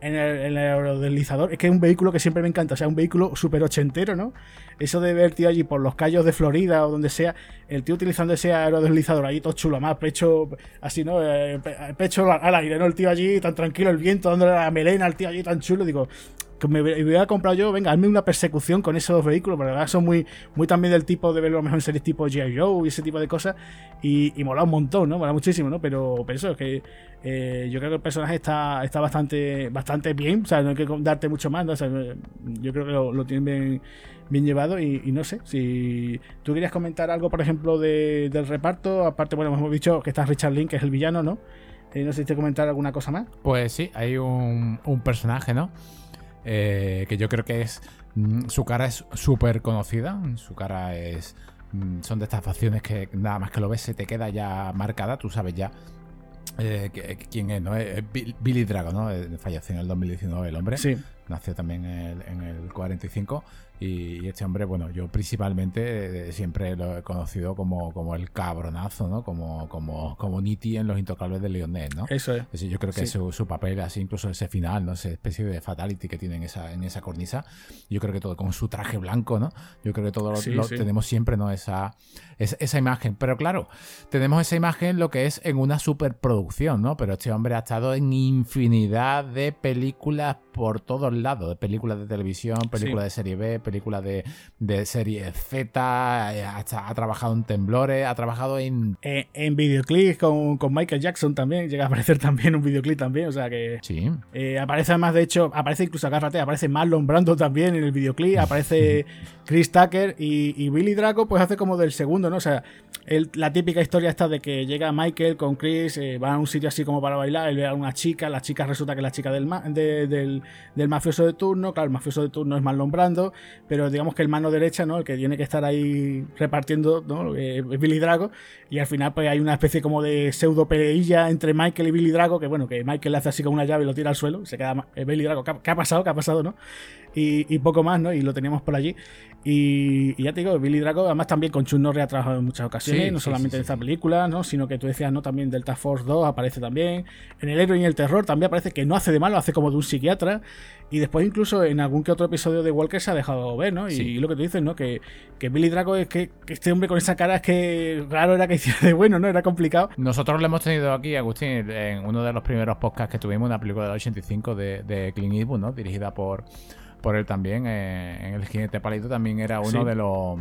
en el, en el, aerodeslizador. Es que es un vehículo que siempre me encanta, o sea, un vehículo súper ochentero, ¿no? Eso de ver, tío, allí por los callos de Florida o donde sea, el tío utilizando ese aerodeslizador allí todo chulo, más pecho, así, ¿no? Eh, pecho al aire, ¿no? El tío allí tan tranquilo, el viento dándole la melena al tío allí tan chulo, digo, que me hubiera comprado yo, venga, hazme una persecución con esos vehículos, porque la verdad son muy, muy también del tipo de verlo mejor en series tipo G.I. Joe y ese tipo de cosas, y, y mola un montón, ¿no? Mola muchísimo, ¿no? Pero, pero eso, es que eh, yo creo que el personaje está, está bastante, bastante bien, o sea, no hay que darte mucho más, ¿no? O sea, yo creo que lo, lo tienen bien, llevado y, no sé, si tú querías comentar algo, por ejemplo, de, del reparto, aparte, bueno, hemos dicho que está Richard Link, que es el villano, ¿no? Eh, no sé si te comentar alguna cosa más. Pues sí, hay un, un personaje, ¿no? Eh, que yo creo que es. Mm, su cara es súper conocida. Su cara es. Mm, son de estas facciones que nada más que lo ves se te queda ya marcada. Tú sabes ya eh, quién es, ¿no? Es Billy Drago, ¿no? Eh, falleció en el 2019 el hombre. Sí. Nació también en el, en el 45. Y, este hombre, bueno, yo principalmente eh, siempre lo he conocido como, como el cabronazo, ¿no? Como, como, como Nitti en Los Intocables de Leonet, ¿no? Eso es. yo creo que su, su, papel, así incluso ese final, ¿no? Esa especie de fatality que tiene en esa, en esa cornisa. Yo creo que todo, con su traje blanco, ¿no? Yo creo que todo lo, tenemos siempre, ¿no? Esa, esa, esa, imagen. Pero claro, tenemos esa imagen lo que es en una superproducción, ¿no? Pero este hombre ha estado en infinidad de películas por todos lados. De películas de televisión, películas de serie B, película de, de serie Z, eh, ha, trabajado en temblores, ha trabajado en... Eh, en, videoclips con, con, Michael Jackson también, llega a aparecer también un videoclip también, o sea que... Sí. Eh, aparece además, de hecho, aparece incluso, agárrate, aparece Marlon Brando también en el videoclip, aparece Chris Tucker y, Billy Draco pues hace como del segundo, ¿no? O sea, la típica historia está de que llega Michael con Chris, va a un sitio así como para bailar, él ve a una chica, la chica resulta que es la chica del, del, del mafioso de turno, claro, el mafioso de turno es Marlon Brando, pero digamos que el mano derecha, ¿no? El que tiene que estar ahí repartiendo, ¿no? Es Billy Drago. Y al final, pues hay una especie como de pseudo peleilla entre Michael y Billy Drago, que bueno, que Michael le hace así con una llave y lo tira al suelo. Se queda eh, Billy Drago. ¿Qué ha pasado? ¿Qué ha pasado, no? Y, poco más, ¿no? Y lo teníamos por allí. Y, ya te digo, Billy Drago, además también con Chuck Norris ha trabajado en muchas ocasiones, no solamente en esta película, ¿no? Sino que tú decías, ¿no? También Delta Force 2 aparece también. En El héroe y el terror también aparece que no hace de malo, hace como de un psiquiatra. Y después incluso en algún que otro episodio de Walker se ha dejado ver, ¿no? Y, lo que tú dices, ¿no? Que, que Billy Drago es que, este hombre con esa cara es que raro era que hiciera de bueno, ¿no? Era complicado. Nosotros lo hemos tenido aquí, Agustín, en uno de los primeros podcasts que tuvimos, una película del 85 de, de Clint Eastwood, ¿no? Dirigida por por él también. Eh, en el jinete palito también era uno de los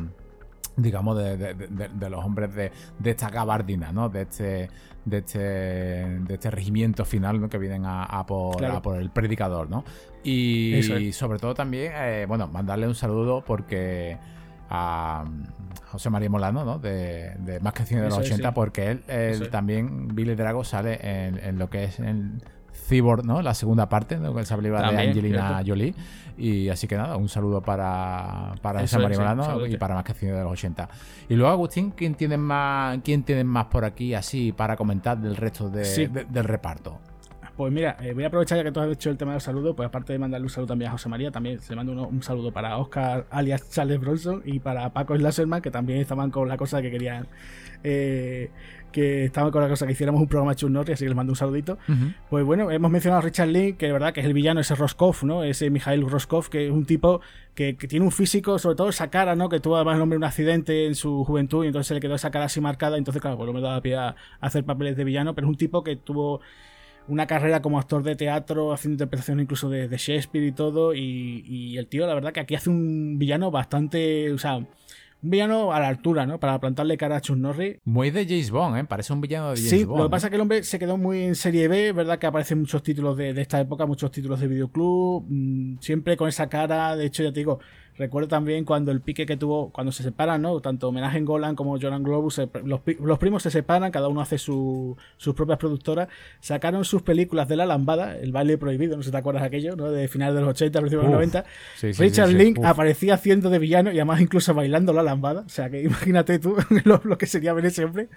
digamos, de, los hombres de, esta gabardina, ¿no? De este, de este, de este regimiento final ¿no? que vienen a, por, por, el predicador, ¿no? Y, sobre todo también, eh, bueno, mandarle un saludo porque a José María Molano, ¿no? De, Más que Cine de los 80, porque él, también, Billy Drago, sale en, en, lo que es en Cyborg, ¿no? La segunda parte, ¿no? esa película de Angelina Jolie. Y así que nada, un saludo para, para San y para más que cine de los 80. Y luego, Agustín, ¿quién tiene más, quién tiene más por aquí así para comentar del resto del reparto? Pues mira, eh, voy a aprovechar ya que tú has hecho el tema del saludo, pues aparte de mandarle un saludo también a José María, también se le mando un saludo para Oscar alias Charles Bronson y para Paco Slasherman, que también estaban con la cosa que querían eh, que estaban con la cosa que hiciéramos un programa Chun Norris, así que les mando un saludito. Pues bueno, hemos mencionado a Richard Link, que de verdad que es el villano, ese Roscoff, ¿no? Ese Mikhail Roscoff, que es un tipo que, tiene un físico, sobre todo esa cara, ¿no? Que tuvo además el hombre un accidente en su juventud y entonces se le quedó esa cara así marcada, entonces claro, pues no me daba pie a hacer papeles de villano, pero es un tipo que tuvo una carrera como actor de teatro, haciendo interpretación incluso de, Shakespeare y todo, y, y, el tío, la verdad que aquí hace un villano bastante, o sea, un villano a la altura, ¿no? Para plantarle cara a Chuck Norris. Muy de James Bond, ¿eh? Parece un villano de James sí, Bond. lo que pasa es que el hombre se quedó muy en serie B, ¿verdad? Que aparecen muchos títulos de, de esta época, muchos títulos de videoclub, mm, siempre con esa cara, de hecho ya te digo, Recuerdo también cuando el pique que tuvo, cuando se separan, ¿no? Tanto Homenaje en Golan como Joran Globus, los, primos se separan, cada uno hace sus propias productoras. Sacaron sus películas de la lambada, el baile prohibido, no sé si te acuerdas aquello, ¿no? De finales de los 80, principios de los 90. Richard Link aparecía haciendo de villano y además incluso bailando la lambada. O sea que imagínate tú lo, que sería ver ese hombre.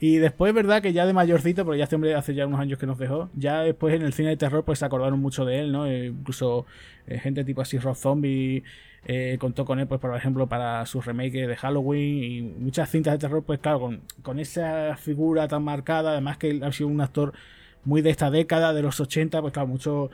Y después, verdad, que ya de mayorcito, porque ya este hombre hace ya unos años que nos dejó, ya después en el cine de terror, pues se acordaron mucho de él, ¿no? Eh, incluso eh, gente tipo así, Rob Zombie eh, contó con él, pues, por ejemplo, para su remake de Halloween y muchas cintas de terror, pues claro, con, esa figura tan marcada, además que él ha sido un actor muy de esta década, de los 80, pues claro, muchos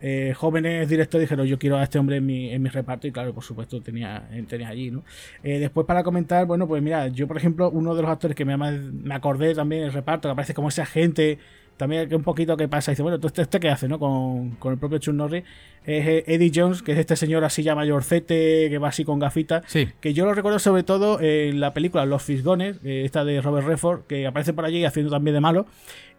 eh, jóvenes directores dijeron yo quiero a este hombre en mi, en mi reparto y claro, por supuesto tenía, tenía allí, ¿no? Eh, después para comentar, bueno, pues mira, yo por ejemplo, uno de los actores que me, me acordé también el reparto, que aparece como ese agente también que un poquito que pasa, dice, bueno, ¿este, este qué hace, no? Con, con el propio Chuck Norris, es eh, Eddie Jones, que es este señor así ya mayorcete, que va así con gafitas, sí. que yo lo recuerdo sobre todo en la película Los Fisgones, esta de Robert Redford, que aparece por allí haciendo también de malo,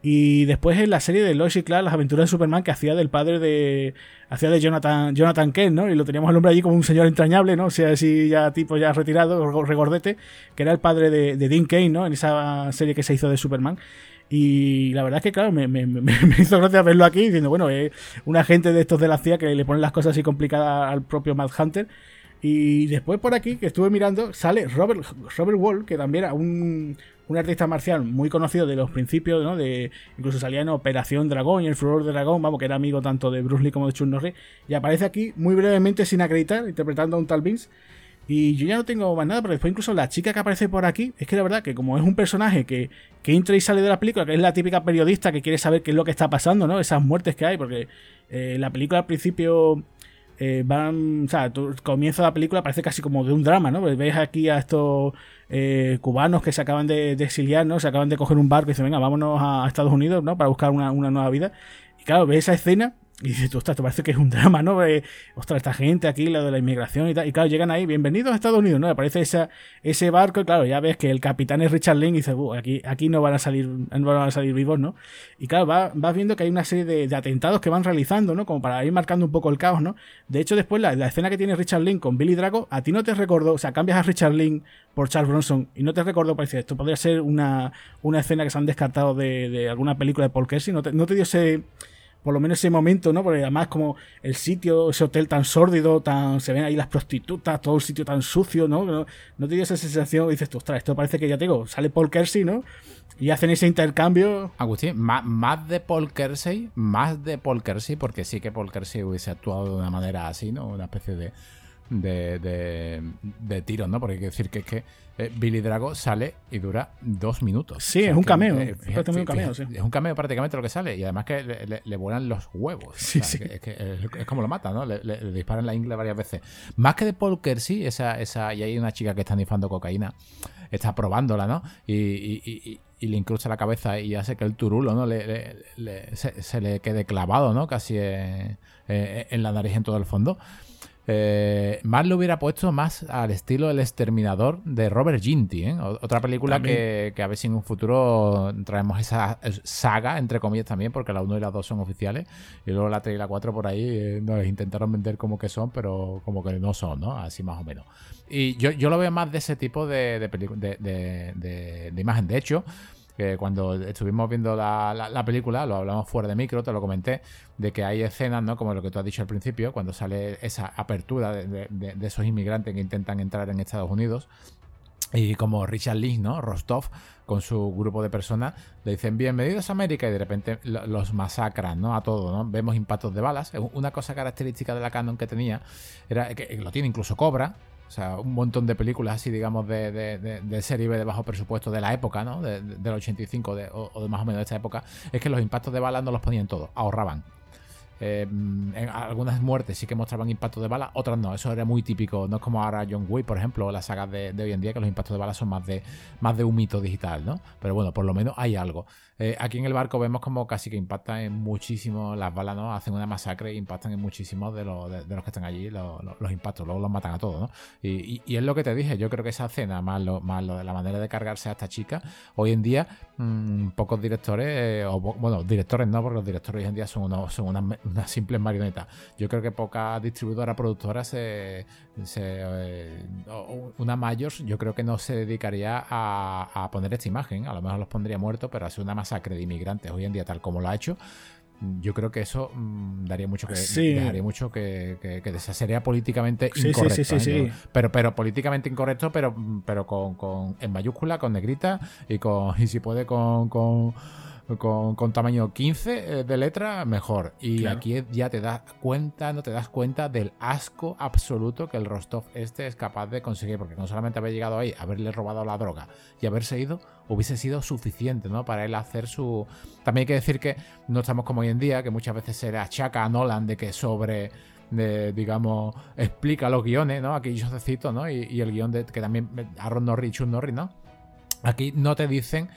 y después en la serie de Lois y Clark, Las aventuras de Superman, que hacía del padre de. hacía de Jonathan, Jonathan Kent, ¿no? Y lo teníamos el hombre allí como un señor entrañable, ¿no? O sea, así ya tipo ya retirado, regordete, que era el padre de, de Dean Kane, ¿no? En esa serie que se hizo de Superman. Y la verdad es que, claro, me, hizo gracia verlo aquí diciendo, bueno, es un agente de estos de la CIA que le ponen las cosas así complicadas al propio Mad Hunter. Y después por aquí, que estuve mirando, sale Robert, Robert Wall, que también era un, un artista marcial muy conocido de los principios, ¿no? De, incluso salía en Operación Dragón y el Furor de Dragón, vamos, que era amigo tanto de Bruce Lee como de Chuck Norris. Y aparece aquí muy brevemente sin acreditar, interpretando a un tal Vince. Y yo ya no tengo más nada, pero después incluso la chica que aparece por aquí, es que la verdad que como es un personaje que, que entra y sale de la película, que es la típica periodista que quiere saber qué es lo que está pasando, ¿no? Esas muertes que hay, porque eh, la película al principio eh, van, o sea, comienzo la película parece casi como de un drama, ¿no? Ves aquí a estos eh, cubanos que se acaban de, exiliar, ¿no? Se acaban de coger un barco y dicen, venga, vámonos a Estados Unidos, ¿no? Para buscar una, una nueva vida. Y claro, ves esa escena y dices, ostras, te parece que es un drama, ¿no? Eh, ostras, esta gente aquí, la de la inmigración y tal. Y claro, llegan ahí, bienvenidos a Estados Unidos, ¿no? Aparece esa, ese barco y claro, ya ves que el capitán es Richard Link y dices, aquí, aquí no van a salir, no van a salir vivos, ¿no? Y claro, vas, viendo que hay una serie de, atentados que van realizando, ¿no? Como para ir marcando un poco el caos, ¿no? De hecho, después la, escena que tiene Richard Link con Billy Drago, a ti no te recordó, o sea, cambias a Richard Link por Charles Bronson y no te recordó, parece, esto podría ser una, una escena que se han descartado de, de alguna película de Paul Kersey, no te, no te dio ese por lo menos ese momento, ¿no? Porque además como el sitio, ese hotel tan sórdido, tan se ven ahí las prostitutas, todo el sitio tan sucio, ¿no? No, no te dio esa sensación, dices, ostras, esto parece que ya te digo, sale Paul Kersey, ¿no? Y hacen ese intercambio. Agustín, más, más de Paul Kersey, más de Paul Kersey, porque sí que Paul Kersey hubiese actuado de una manera así, ¿no? Una especie de de, de, de tiros, ¿no? Porque hay que decir que es que eh, Billy Drago sale y dura dos minutos. Sí, es un cameo. Eh, un cameo sí. Es un cameo prácticamente lo que sale y además que le, le, vuelan los huevos. Sí, sí. es, que, es, como lo mata, ¿no? Le, disparan la ingle varias veces. Más que de Paul Kersey, esa, esa, y hay una chica que está nifando cocaína, está probándola, ¿no? Y, y, y, le incrusta la cabeza y hace que el turulo, ¿no? Le, se, le quede clavado, ¿no? Casi en, en la nariz en todo el fondo. Eh, más lo hubiera puesto más al estilo El Exterminador de Robert Ginty, ¿eh? otra película que, a ver si en un futuro traemos esa saga, entre comillas también, porque la 1 y la 2 son oficiales, y luego la 3 y la 4 por ahí eh, nos intentaron vender como que son, pero como que no son, ¿no? Así más o menos. Y yo, yo lo veo más de ese tipo de, de, de imagen. De hecho, que cuando estuvimos viendo la, película, lo hablamos fuera de micro, te lo comenté, de que hay escenas, ¿no? Como lo que tú has dicho al principio, cuando sale esa apertura de, esos inmigrantes que intentan entrar en Estados Unidos Y como Richard Lee, ¿no? Rostov, con su grupo de personas, le dicen bienvenidos a América y de repente los masacran, ¿no? A todo, ¿no? Vemos impactos de balas. Una cosa característica de la Canon que tenía era que lo tiene incluso Cobra, o sea, un montón de películas así, digamos, de, de, serie B de bajo presupuesto de la época, ¿no? del 85 o, o, de más o menos de esta época, es que los impactos de balas no los ponían todos, ahorraban. Eh, en algunas muertes sí que mostraban impactos de bala, otras no. Eso era muy típico. No es como ahora John Wick, por ejemplo, o las sagas de, hoy en día, que los impactos de bala son más de, más de un mito digital, ¿no? Pero bueno, por lo menos hay algo. Eh, aquí en el barco vemos como casi que impactan en muchísimo las balas, ¿no? Hacen una masacre e impactan en muchísimos de, los, de, los que están allí, los, impactos. Luego los matan a todos, ¿no? Y, es lo que te dije. Yo creo que esa escena, más lo, más lo de la manera de cargarse a esta chica, hoy en día, mm, pocos directores, eh, o bueno, directores no, porque los directores hoy en día son, unos, son una una simple marioneta. Yo creo que pocas distribuidoras, productoras, se, eh, una mayor, yo creo que no se dedicaría a, poner esta imagen. A lo mejor los pondría muertos, pero hacer una masacre de inmigrantes hoy en día, tal como lo ha hecho, yo creo que eso mm, daría mucho que dejaría mucho que, que, sería políticamente incorrecto sí, sí, ¿eh? pero pero políticamente incorrecto pero pero con, con, en mayúscula con negrita y con y si puede con con, tamaño 15 eh, de letra, mejor. Y aquí ya te das cuenta, no te das cuenta del asco absoluto que el Rostov este es capaz de conseguir, porque no solamente haber llegado ahí, haberle robado la droga y haberse ido, hubiese sido suficiente, ¿no? Para él hacer su... También hay que decir que no estamos como hoy en día, que muchas veces se le achaca a Nolan de que sobre... De, digamos, explica los guiones, ¿no? Aquí yo te cito, ¿no? Y, el guion de que también Aaron Norris, Chun Norris, ¿no? Aquí no te dicen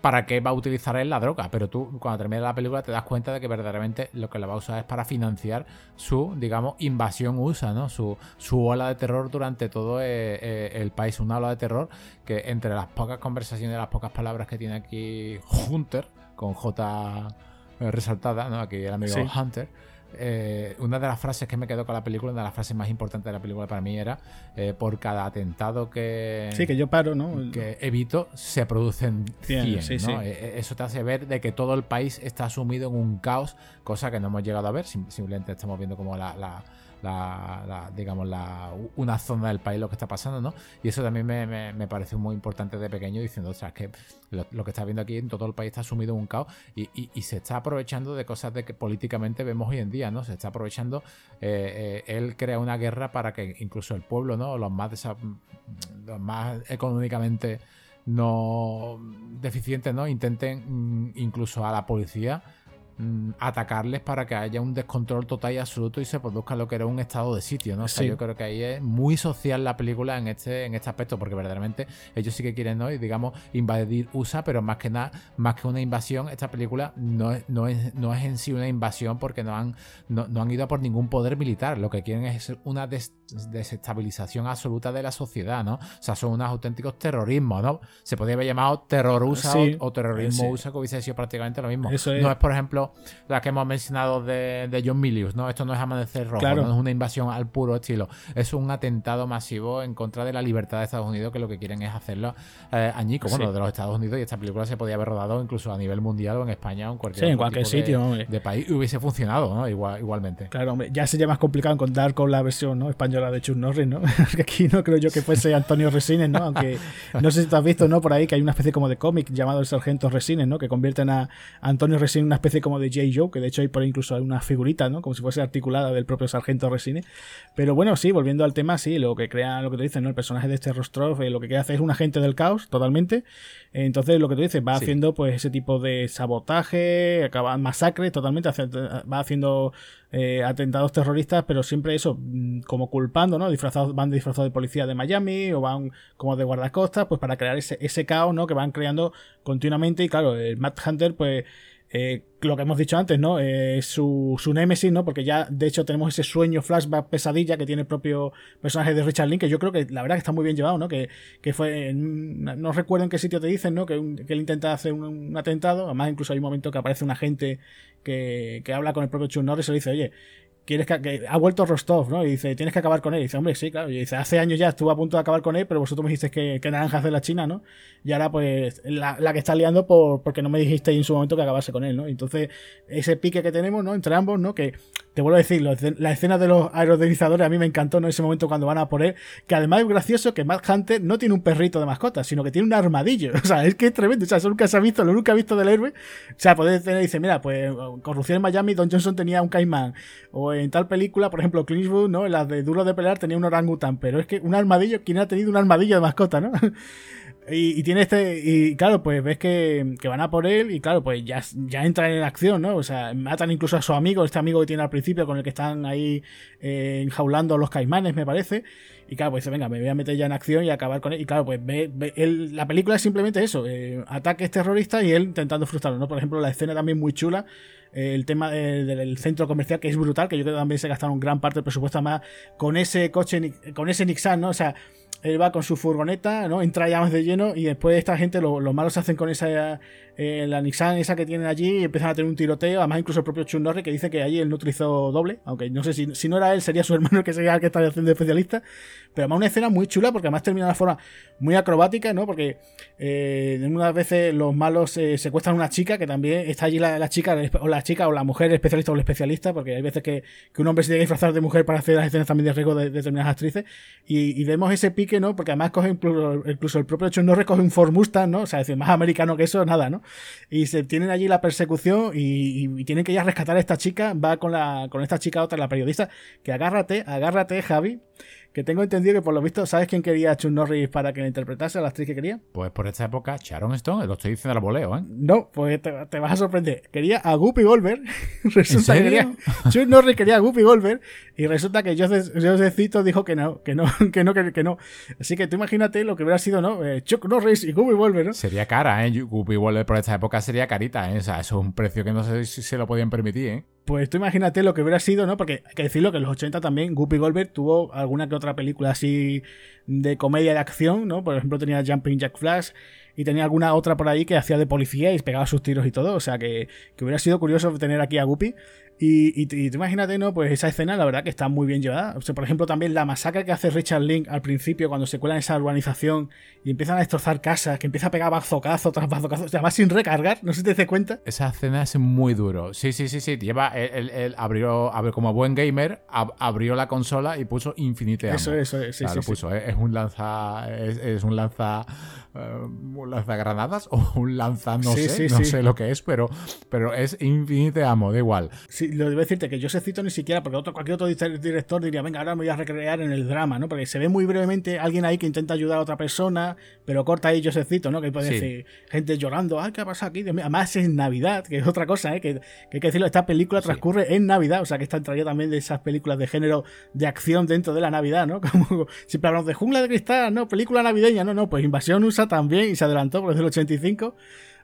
para qué va a utilizar él la droga, pero tú cuando termina la película te das cuenta de que verdaderamente lo que la va a usar es para financiar su, digamos, invasión USA, ¿no? Su, su ola de terror durante todo eh, eh, el país, una ola de terror que entre las pocas conversaciones y las pocas palabras que tiene aquí Hunter, con J eh, resaltada, ¿no? Aquí el amigo Hunter eh, una de las frases que me quedó con la película, una de las frases más importantes de la película para mí era eh, por cada atentado que, sí, que yo paro, ¿no? que evito, se producen 100. E, eso te hace ver de que todo el país está sumido en un caos, cosa que no hemos llegado a ver, simplemente estamos viendo como la la, digamos, la, una zona del país lo que está pasando, ¿no? Y eso también me, me, pareció muy importante de pequeño, diciendo, o sea, que lo, que está viendo aquí en todo el país está sumido en un caos y, y, se está aprovechando de cosas de que políticamente vemos hoy en día, ¿no? Se está aprovechando, eh, eh, él crea una guerra para que incluso el pueblo, ¿no? Los más, los más económicamente no deficientes, ¿no? Intenten mm, incluso a la policía Mm, atacarles para que haya un descontrol total y absoluto y se produzca lo que era un estado de sitio, ¿no? O sea, yo creo que ahí es muy social la película en este, en este aspecto, porque verdaderamente ellos sí que quieren, ¿no? Y digamos, invadir USA, pero más que nada, más que una invasión, esta película no es, no es, no es en sí una invasión porque no han, no, han ido a por ningún poder militar. Lo que quieren es una desestabilización absoluta de la sociedad, ¿no? O sea, son unos auténticos terrorismos, ¿no? Se podría haber llamado terror USA o, terrorismo USA, que hubiese sido prácticamente lo mismo. No es, por ejemplo, la que hemos mencionado de, John Milius, ¿no? Esto no es Amanecer Rojo, no es una invasión al puro estilo. Es un atentado masivo en contra de la libertad de Estados Unidos, que lo que quieren es hacerlo eh, añico, bueno, de los Estados Unidos, y esta película se podía haber rodado incluso a nivel mundial o en España o en cualquier, en cualquier sitio de, país y hubiese funcionado, ¿no? Igual, igualmente. Claro, hombre, ya sería más complicado encontrar con la versión ¿no? española de Chuck Norris, ¿no? aquí no creo yo que fuese Antonio Resines, ¿no? Aunque no sé si tú has visto, ¿no? Por ahí que hay una especie como de cómic llamado El Sargento Resines, ¿no? Que convierten a Antonio Resines en una especie como de J. Joe, que de hecho hay por ahí incluso una figurita, ¿no? Como si fuese articulada del propio sargento Resine. Pero bueno, sí, volviendo al tema, sí, lo que crea, lo que te dicen, ¿no? El personaje de este Rostrov, eh, lo que hacer es un agente del caos, totalmente. Entonces, lo que tú dices, va haciendo pues ese tipo de sabotaje, acaba masacre, totalmente, va haciendo eh, atentados terroristas, pero siempre eso, mm, como culpando, ¿no? Disfrazados, van disfrazados de policía de Miami o van como de guardacostas, pues para crear ese, ese caos, ¿no? Que van creando continuamente y claro, el Matt Hunter, pues eh, lo que hemos dicho antes, ¿no? Eh, su, su némesis, ¿no? Porque ya, de hecho, tenemos ese sueño, flashback, pesadilla que tiene el propio personaje de Richard Link, que yo creo que la verdad que está muy bien llevado, ¿no? Que, que fue, no recuerdo en qué sitio te dicen, ¿no? Que, él intenta hacer un, atentado, además incluso hay un momento que aparece un agente que, que habla con el propio Chuck Norris y le dice, oye, quieres que, ha vuelto Rostov, ¿no? Y dice, tienes que acabar con él. Y dice, hombre, sí, claro. Y dice, hace años ya estuvo a punto de acabar con él, pero vosotros me dijisteis que, que naranjas de la China, ¿no? Y ahora, pues, la, que está liando por, porque no me dijisteis en su momento que acabase con él, ¿no? Entonces, ese pique que tenemos, ¿no? Entre ambos, ¿no? Que te vuelvo a decir, la escena de los aerodelizadores a mí me encantó, ¿no? Ese momento cuando van a por él, que además es gracioso que Matt Hunter no tiene un perrito de mascota, sino que tiene un armadillo. O sea, es que es tremendo. O sea, eso nunca se ha visto, lo nunca ha visto del héroe. O sea, puede tener, dice, mira, pues Corrupción en Miami, Don Johnson tenía un caimán. O en tal película, por ejemplo, Clint ¿no? En las de Duro de Pelear tenía un orangután. Pero es que un armadillo, ¿quién ha tenido un armadillo de mascota, no? Y, tiene este. Y claro, pues ves que, van a por él. Y claro, pues ya, ya entran en acción, ¿no? O sea, matan incluso a su amigo, este amigo que tiene al principio, con el que están ahí eh, enjaulando los caimanes, me parece. Y claro, pues dice, venga, me voy a meter ya en acción y acabar con él. Y claro, pues ve, la película es simplemente eso: eh, ataques terroristas y él intentando frustrarlo, ¿no? Por ejemplo, la escena también muy chula. Eh, el tema del centro comercial que es brutal, que yo creo que también se gastaron gran parte del presupuesto más con ese coche, con ese Nixon, ¿no? O sea, él va con su furgoneta, ¿no? Entra ya más de lleno y después esta gente, lo, los malos se hacen con esa eh, la Nissan esa que tienen allí y empiezan a tener un tiroteo. Además, incluso el propio Chun que dice que allí él no utilizó doble, aunque no sé si, si no era él, sería su hermano que sería el que está haciendo especialista. Pero además una escena muy chula porque además termina de forma muy acrobática, ¿no? Porque eh, unas veces los malos eh, secuestran a una chica que también está allí la, chica o la chica o la mujer especialista o el especialista, porque hay veces que, un hombre se tiene que disfrazar de mujer para hacer las escenas también de riesgo de, determinadas actrices. Y, vemos ese pique, ¿no? Porque además coge incluso, el propio Chun Norris coge un Ford Mustang, ¿no? O sea, es decir, más americano que eso, nada, ¿no? Y se tienen allí la persecución y, tienen que ir a rescatar a esta chica. Va con, la, con esta chica otra, la periodista, que agárrate, agárrate, Javi, que tengo entendido que por lo visto, ¿sabes quién quería a Chun Norris para que le interpretase a la actriz que quería? Pues por esta época, Sharon Stone, lo estoy diciendo al voleo, ¿eh? No, pues te, vas a sorprender. Quería a Guppy Goldberg. resulta que quería, Chun Norris quería a Guppy Goldberg y resulta que Joseph, Cito dijo que no, que no, que no, que, no. Así que tú imagínate lo que hubiera sido, ¿no? Eh, Chuck Norris y Guppy Goldberg, ¿no? Sería cara, ¿eh? Guppy Goldberg por esta época sería carita, ¿eh? O sea, eso es un precio que no sé si se lo podían permitir, ¿eh? Pues tú imagínate lo que hubiera sido, ¿no? Porque hay que decirlo que en los 80 también Guppy Goldberg tuvo alguna que otra película así de comedia de acción, ¿no? Por ejemplo, tenía Jumping Jack Flash y tenía alguna otra por ahí que hacía de policía y pegaba sus tiros y todo. O sea que, que hubiera sido curioso tener aquí a Guppy. Y, y, y, imagínate, ¿no? Pues esa escena, la verdad que está muy bien llevada. O sea, por ejemplo, también la masacre que hace Richard Link al principio, cuando se cuela en esa urbanización y empiezan a destrozar casas, que empieza a pegar bazocazo tras bazocazo, además sin recargar, no sé si te das cuenta. Esa escena es muy duro. Sí, sí, sí, sí. Lleva, él, abrió, abrió, como buen gamer, abrió la consola y puso Infinite Ammo. Eso, eso, sí, sí, lo puso. Es un lanza, es, un lanza, uh, un lanzagranadas o un lanza, no sé, no sé lo que es, pero, pero es Infinite Ammo, da igual. Sí, lo debo decirte que yo se cito ni siquiera, porque otro, cualquier otro director diría, venga, ahora me voy a recrear en el drama, ¿no? Porque se ve muy brevemente alguien ahí que intenta ayudar a otra persona, pero corta ahí yo se cito, ¿no? Que puede decir gente llorando, ay, ¿qué ha pasado aquí? Además es Navidad, que es otra cosa, ¿eh? Que, hay que decirlo, esta película transcurre en Navidad, o sea que está entraría también de esas películas de género de acción dentro de la Navidad, ¿no? Como siempre hablamos de Jungla de Cristal, ¿no? Película navideña, no, no, pues Invasión USA también y se adelantó por el 85.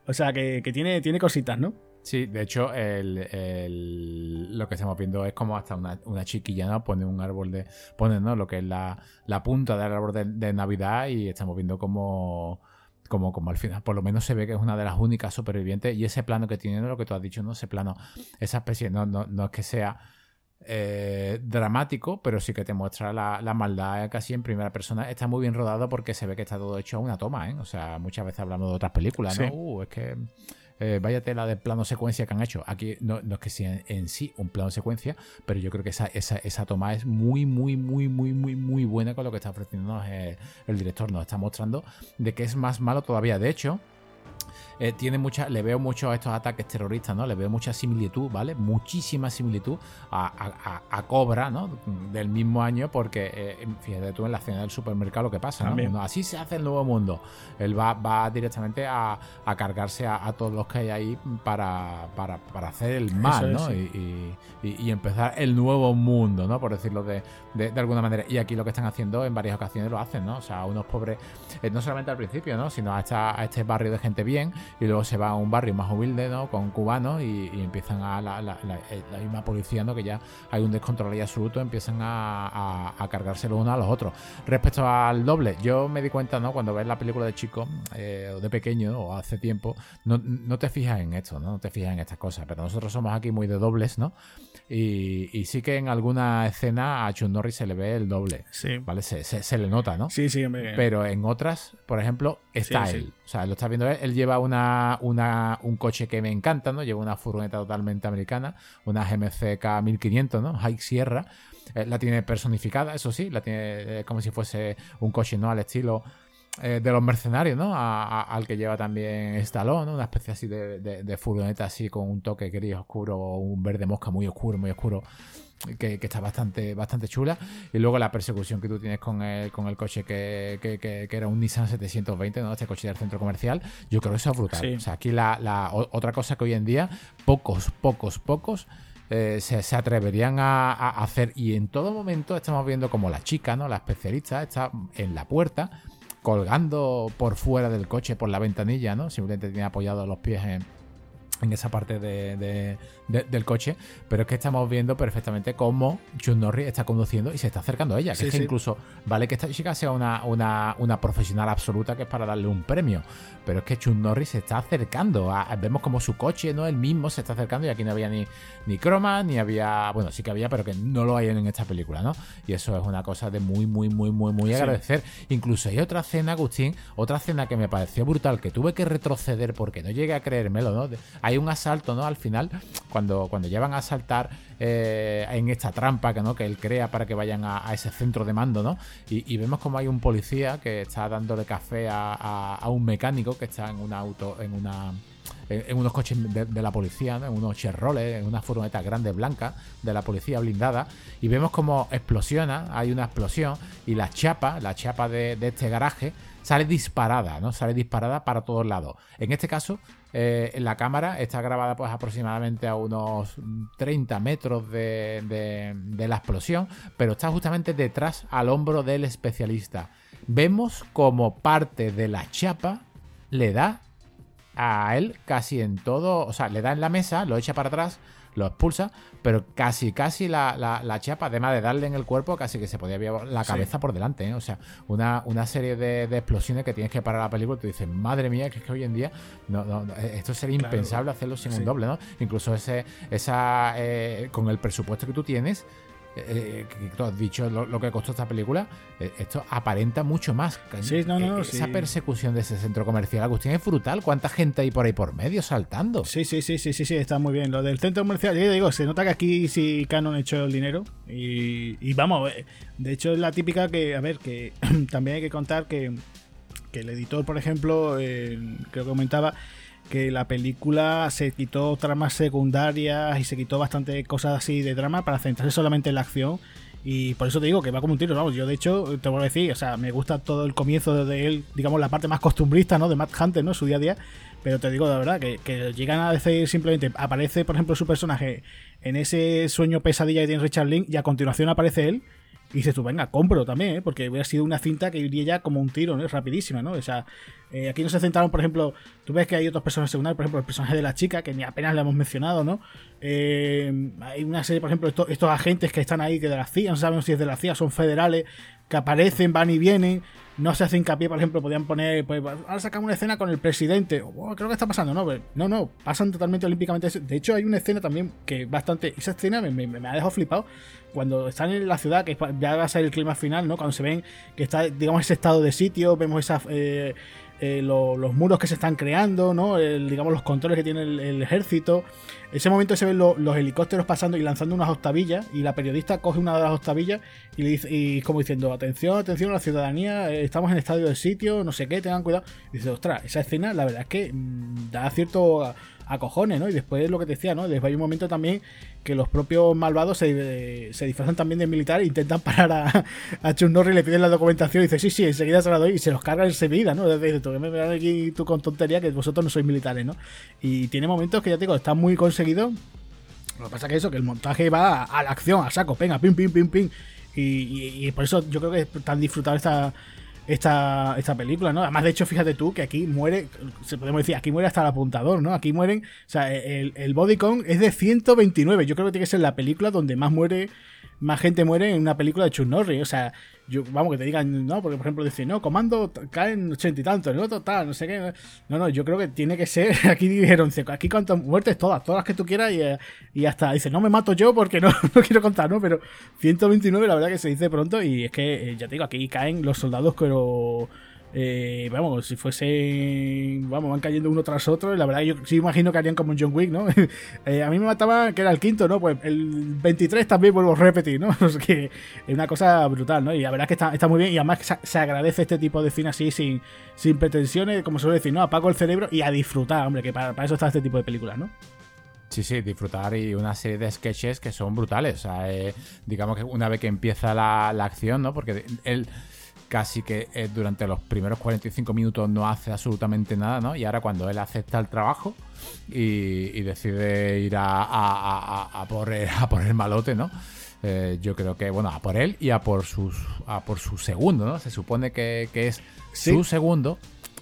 O sea que, que tiene, tiene cositas, ¿no? Sí, de hecho, el, lo que estamos viendo es como hasta una, una chiquilla ¿no? pone un árbol de. pone ¿no? lo que es la, la punta del árbol de, Navidad y estamos viendo como. Como, como al final, por lo menos se ve que es una de las únicas supervivientes. Y ese plano que tiene, lo que tú has dicho, ¿no? Ese plano, esa especie, no, no, no es que sea eh, dramático, pero sí que te muestra la, la, maldad casi en primera persona. Está muy bien rodado porque se ve que está todo hecho a una toma, ¿eh? O sea, muchas veces hablamos de otras películas, ¿no? Uh, es que eh, vaya tela de plano secuencia que han hecho. Aquí no, es que sea en, sí un plano secuencia, pero yo creo que esa, esa, esa, toma es muy, muy, muy, muy, muy, muy buena con lo que está ofreciendo el, el director. Nos está mostrando de que es más malo todavía. De hecho, eh, tiene mucha, le veo mucho a estos ataques terroristas, ¿no? Le veo mucha similitud, ¿vale? Muchísima similitud a, Cobra, ¿no? Del mismo año, porque eh, fíjate tú en la escena del supermercado lo que pasa, ¿no? Así se hace el nuevo mundo. Él va, va directamente a, cargarse a, todos los que hay ahí para, para, hacer el mal, ¿no? Y, empezar el nuevo mundo, ¿no? Por decirlo de, de, alguna manera. Y aquí lo que están haciendo en varias ocasiones lo hacen, ¿no? O sea, unos pobres, eh, no solamente al principio, ¿no? Sino a, a este barrio de gente bien y luego se va a un barrio más humilde, ¿no? Con cubanos y, empiezan a la, la, misma policía, ¿no? Que ya hay un descontrol ahí absoluto, empiezan a, a, cargarse los unos a los otros. Respecto al doble, yo me di cuenta, ¿no? Cuando ves la película de chico eh, o de pequeño o hace tiempo, no, no, te fijas en esto, ¿no? No te fijas en estas cosas, pero nosotros somos aquí muy de dobles, ¿no? Y, sí que en alguna escena a Chun Norris se le ve el doble, sí. ¿vale? Se, se, le nota, ¿no? Sí, sí. Pero en otras, por ejemplo, está él. O sea, lo está viendo él, él lleva lleva un coche que me encanta, ¿no? Lleva una furgoneta totalmente americana, una GMC K1500, ¿no? High Sierra. Eh, la tiene personificada, eso sí, la tiene como si fuese un coche, ¿no? Al estilo eh, de los mercenarios, ¿no? al que lleva también Stallone, ¿no? Una especie así de, furgoneta así con un toque gris oscuro, un verde mosca muy oscuro, muy oscuro. Que, está bastante, bastante chula. Y luego la persecución que tú tienes con el, con el coche que, que, era un Nissan 720, ¿no? Este coche del centro comercial. Yo creo que eso es brutal. O sea, aquí la, otra cosa que hoy en día, pocos, pocos, pocos. Eh, se, atreverían a, a, hacer y en todo momento estamos viendo como la chica, ¿no? La especialista está en la puerta colgando por fuera del coche, por la ventanilla, ¿no? Simplemente tiene apoyados los pies en, en esa parte de, del coche, pero es que estamos viendo perfectamente cómo Chuck Norris está conduciendo y se está acercando a ella. Que es que incluso vale que esta chica sea una, una, profesional absoluta que es para darle un premio, pero es que Chuck Norris se está acercando. vemos como su coche, ¿no? El mismo se está acercando y aquí no había ni, ni croma, ni había. Bueno, sí que había, pero que no lo hay en esta película, ¿no? Y eso es una cosa de muy, muy, muy, muy, muy agradecer. Incluso hay otra escena, Agustín, otra escena que me pareció brutal, que tuve que retroceder porque no llegué a creérmelo, ¿no? Hay un asalto, ¿no? Al final cuando, cuando llevan a saltar eh, en esta trampa que, ¿no? que él crea para que vayan a, ese centro de mando, ¿no? Y, vemos como hay un policía que está dándole café a, un mecánico que está en un auto, en una en, unos coches de, la policía, en unos cherroles, en una furgoneta grande blanca de la policía blindada, y vemos como explosiona, hay una explosión, y la chapa, la chapa de, de este garaje, sale disparada, ¿no? Sale disparada para todos lados. En este caso, eh, la cámara está grabada pues aproximadamente a unos 30 metros de, la explosión, pero está justamente detrás al hombro del especialista. Vemos como parte de la chapa le da a él casi en todo, o sea, le da en la mesa, lo echa para atrás lo expulsa, pero casi, casi la, la, chapa, además de darle en el cuerpo, casi que se podía ver la cabeza por delante, ¿eh? O sea, una, una serie de, explosiones que tienes que parar la película y tú dices, madre mía, que es que hoy en día no, esto sería impensable hacerlo sin un doble, ¿no? Incluso ese, esa, eh, con el presupuesto que tú tienes, eh, que tú has dicho lo, que costó esta película, eh, esto aparenta mucho más. Sí, no, no, eh, Esa persecución de ese centro comercial, Agustín, es brutal. ¿Cuánta gente hay por ahí por medio saltando? Sí, sí, sí, sí, sí, sí, está muy bien. Lo del centro comercial, yo digo, se nota que aquí sí Canon ha hecho el dinero. Y, vamos, de hecho es la típica que, a ver, que también hay que contar que, que el editor, por ejemplo, creo que comentaba que la película se quitó tramas secundarias y se quitó bastante cosas así de drama para centrarse solamente en la acción. Y por eso te digo que va como un tiro, vamos. Yo, de hecho, te voy a decir, o sea, me gusta todo el comienzo de él, digamos, la parte más costumbrista, ¿no? De Matt Hunter, ¿no? Su día a día. Pero te digo de verdad que, que llegan a decir simplemente, aparece, por ejemplo, su personaje en ese sueño pesadilla que tiene Richard Link y a continuación aparece él y dices tú, venga, compro también, ¿eh? porque hubiera sido una cinta que iría ya como un tiro, ¿no? Rapidísima, ¿no? O sea, eh, aquí no se centraron, por ejemplo, tú ves que hay otros personajes secundarios, por ejemplo, el personaje de la chica, que ni apenas le hemos mencionado, ¿no? Eh, hay una serie, por ejemplo, estos, estos, agentes que están ahí, que de la CIA, no sabemos si es de la CIA, son federales, que aparecen, van y vienen, no se hace hincapié, por ejemplo, podían poner, pues ahora sacamos una escena con el presidente, oh, creo que está pasando, ¿no? Pues, no, no, pasan totalmente olímpicamente. De hecho, hay una escena también que bastante, esa escena me, me, ha dejado flipado, cuando están en la ciudad, que ya va a ser el clima final, ¿no? Cuando se ven que está, digamos, ese estado de sitio, vemos esa... Eh, eh, los muros que se están creando, ¿no? digamos los controles que tiene el, ejército. Ese momento se ven los helicópteros pasando y lanzando unas octavillas y la periodista coge una de las octavillas y le como diciendo, atención, atención a la ciudadanía, eh, estamos en estadio de sitio, no sé qué, tengan cuidado. Y dice, ostras, esa escena la verdad es que mm, da cierto a cojones, ¿no? Y después lo que te decía, ¿no? Después hay un momento también que los propios malvados se, se disfrazan también de militar e intentan parar a, a Chun Norris, le piden la documentación y dice, sí, sí, enseguida se la doy y se los cargan enseguida, ¿no? Desde tú que me dan aquí tú con tontería que vosotros no sois militares, ¿no? Y tiene momentos que ya te digo, está muy conseguido. Lo que pasa que eso, que el montaje va a, la acción, a saco, venga, pim, pim, pim, pim. Y, por eso yo creo que es tan disfrutable esta, esta, esta película, ¿no? Además, de hecho, fíjate tú que aquí muere, se podemos decir, aquí muere hasta el apuntador, ¿no? Aquí mueren, o sea, el, el body count es de 129. Yo creo que tiene que ser la película donde más muere más gente muere en una película de Chuck Norris. O sea, yo, vamos, que te digan, no, porque por ejemplo dicen, no, comando caen ochenta y tantos, el otro tal, no sé qué. No, no, yo creo que tiene que ser, aquí dijeron, aquí cuantas muertes, todas, todas las que tú quieras y, y hasta, dice, no me mato yo porque no, no quiero contar, ¿no? Pero 129 la verdad que se dice pronto y es que, eh, ya te digo, aquí caen los soldados, pero eh, vamos, si fuese, vamos, van cayendo uno tras otro, la verdad yo sí imagino que harían como un John Wick, ¿no? Eh, a mí me mataba que era el quinto, ¿no? Pues el 23 también vuelvo a repetir, ¿no? es que es una cosa brutal, ¿no? Y la verdad es que está, está muy bien y además se, se, agradece este tipo de cine así, sin, sin pretensiones, como suele decir, ¿no? Apago el cerebro y a disfrutar, hombre, que para, eso está este tipo de películas, ¿no? Sí, sí, disfrutar y una serie de sketches que son brutales. O sea, eh, digamos que una vez que empieza la, la acción, ¿no? Porque él casi que eh, durante los primeros 45 minutos no hace absolutamente nada, ¿no? Y ahora cuando él acepta el trabajo y, y decide ir a, a, a, por el, a por el malote, ¿no? Eh, yo creo que, bueno, a por él y a por, sus, a por su segundo, ¿no? Se supone que, que es ¿Sí? su segundo,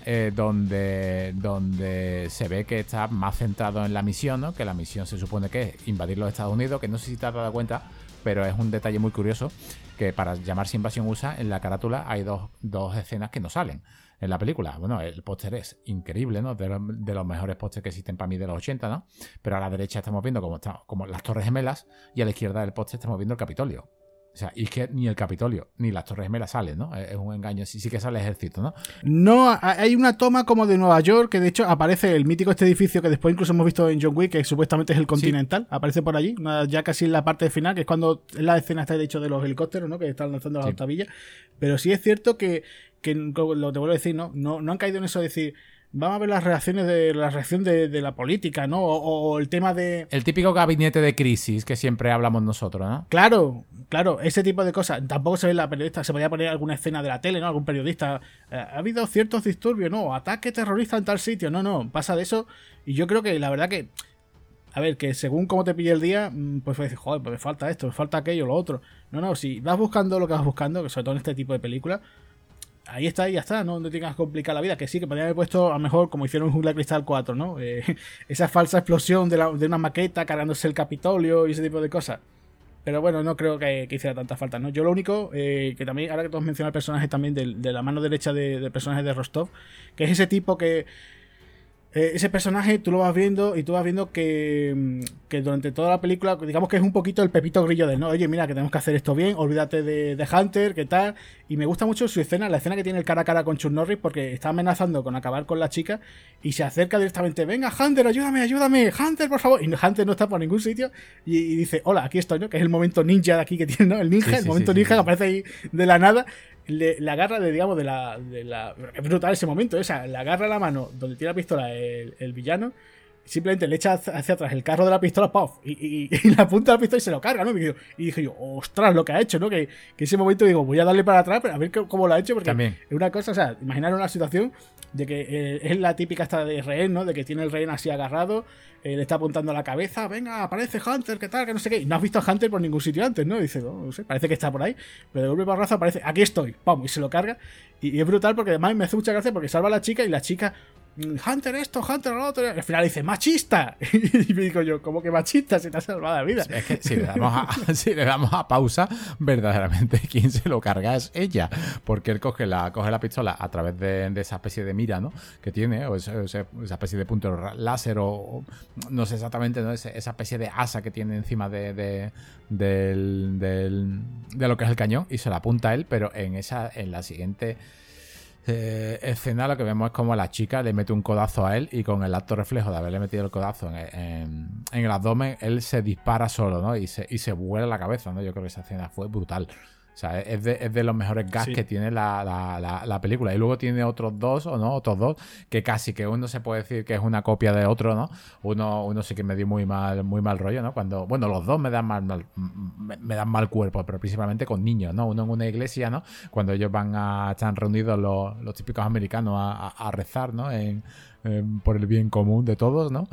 eh, donde, donde se ve que está más centrado en la misión, ¿no? Que la misión se supone que es invadir los Estados Unidos, que no sé si te has dado cuenta, pero es un detalle muy curioso que para llamarse Invasión USA, en la carátula hay dos, dos escenas que no salen en la película. Bueno, el póster es increíble, ¿no? De, lo, de los mejores pósters que existen para mí de los 80, ¿no? Pero a la derecha estamos viendo como, como las Torres Gemelas y a la izquierda del póster estamos viendo el Capitolio. O sea, y es que ni el Capitolio ni las Torres Gemelas salen, ¿no? Es un engaño, sí, sí que sale el ejército, ¿no? No, hay una toma como de Nueva York, que de hecho aparece el mítico este edificio que después incluso hemos visto en John Wick, que supuestamente es el Continental, sí. aparece por allí, ya casi en la parte final, que es cuando la escena está de hecho de los helicópteros, ¿no? Que están lanzando las sí. octavillas. Pero sí es cierto que, que lo te vuelvo a decir, ¿no? No, no han caído en eso de decir vamos a ver las reacciones de la reacción de, de la política, ¿no? O, o, el tema de. El típico gabinete de crisis que siempre hablamos nosotros, ¿no? Claro, claro, ese tipo de cosas. Tampoco se ve la periodista, se podría poner alguna escena de la tele, ¿no? Algún periodista. Eh, ha habido ciertos disturbios, ¿no? Ataque terrorista en tal sitio. No, no, pasa de eso. Y yo creo que la verdad que. A ver, que según cómo te pille el día, pues puedes decir, joder, pues me falta esto, me falta aquello, lo otro. No, no, si vas buscando lo que vas buscando, que sobre todo en este tipo de películas, ahí está, y ya está, no, no tengas que complicar la vida, que sí, que podrían haber puesto a lo mejor como hicieron en Jungla Cristal 4, ¿no? Eh, esa falsa explosión de, la, de, una maqueta cargándose el Capitolio y ese tipo de cosas. Pero bueno, no creo que, hiciera tanta falta, ¿no? Yo lo único, eh, que también, ahora que todos mencionan el personaje también de, la mano derecha del de personaje de Rostov, que es ese tipo que eh, ese personaje tú lo vas viendo y tú vas viendo que, que, durante toda la película, digamos que es un poquito el pepito grillo de, no, oye, mira, que tenemos que hacer esto bien, olvídate de, de Hunter, ¿qué tal? Y me gusta mucho su escena, la escena que tiene el cara a cara con Chuck Norris, porque está amenazando con acabar con la chica y se acerca directamente, venga, Hunter, ayúdame, ayúdame, Hunter, por favor. Y Hunter no está por ningún sitio y, y dice, hola, aquí estoy, ¿no? Que es el momento ninja de aquí que tiene, ¿no? El ninja, sí, el momento sí, ninja que aparece ahí de la nada le, le, agarra de, digamos, de la, de la. Es brutal ese momento, esa. Le agarra la mano donde tiene la pistola el villano. Simplemente le echa hacia atrás el carro de la pistola, ¡puff! Y, y, y, la punta de la pistola y se lo carga, ¿no? Y, y dije yo, ostras, lo que ha hecho, ¿no? Que, que ese momento digo, voy a darle para atrás, pero a ver cómo lo ha hecho, porque También. es una cosa, o sea, imaginar una situación de que eh, es la típica esta de rehén, ¿no? De que tiene el rehén así agarrado, eh, le está apuntando a la cabeza, venga, aparece Hunter, ¿qué tal? Que no sé qué. Y no has visto a Hunter por ningún sitio antes, ¿no? Y dice, no, no sé, parece que está por ahí. Pero de golpe raza aparece, aquí estoy, vamos, y se lo carga. Y, y, es brutal porque además me hace mucha gracia porque salva a la chica y la chica, Hunter esto, Hunter lo otro. Al final dice, machista. y me digo yo, ¿cómo que machista? Se te ha salvado la vida. Si le damos a, si le damos a pausa, verdaderamente quien se lo carga es ella. Porque él coge la, coge la pistola a través de, esa especie de mira, ¿no? Que tiene, o esa, especie de punto láser, o, no sé exactamente, ¿no? Esa especie de asa que tiene encima de, de, del, del, de lo que es el cañón. Y se la apunta a él, pero en esa, en la siguiente eh, escena lo que vemos es como la chica le mete un codazo a él y con el acto reflejo de haberle metido el codazo en, en, en el abdomen, él se dispara solo, ¿no? Y se, y se vuela la cabeza, ¿no? Yo creo que esa escena fue brutal. O sea, es de, es de los mejores gags sí. que tiene la, la, la, la, película. Y luego tiene otros dos, o no, otros dos, que casi que uno se puede decir que es una copia de otro, ¿no? Uno, uno sí que me dio muy mal, muy mal rollo, ¿no? Cuando, bueno, los dos me dan mal, mal me, me, dan mal cuerpo, pero principalmente con niños, ¿no? Uno en una iglesia, ¿no? Cuando ellos van a, están reunidos los, los típicos americanos a, a, a rezar, ¿no? En, en, por el bien común de todos, ¿no?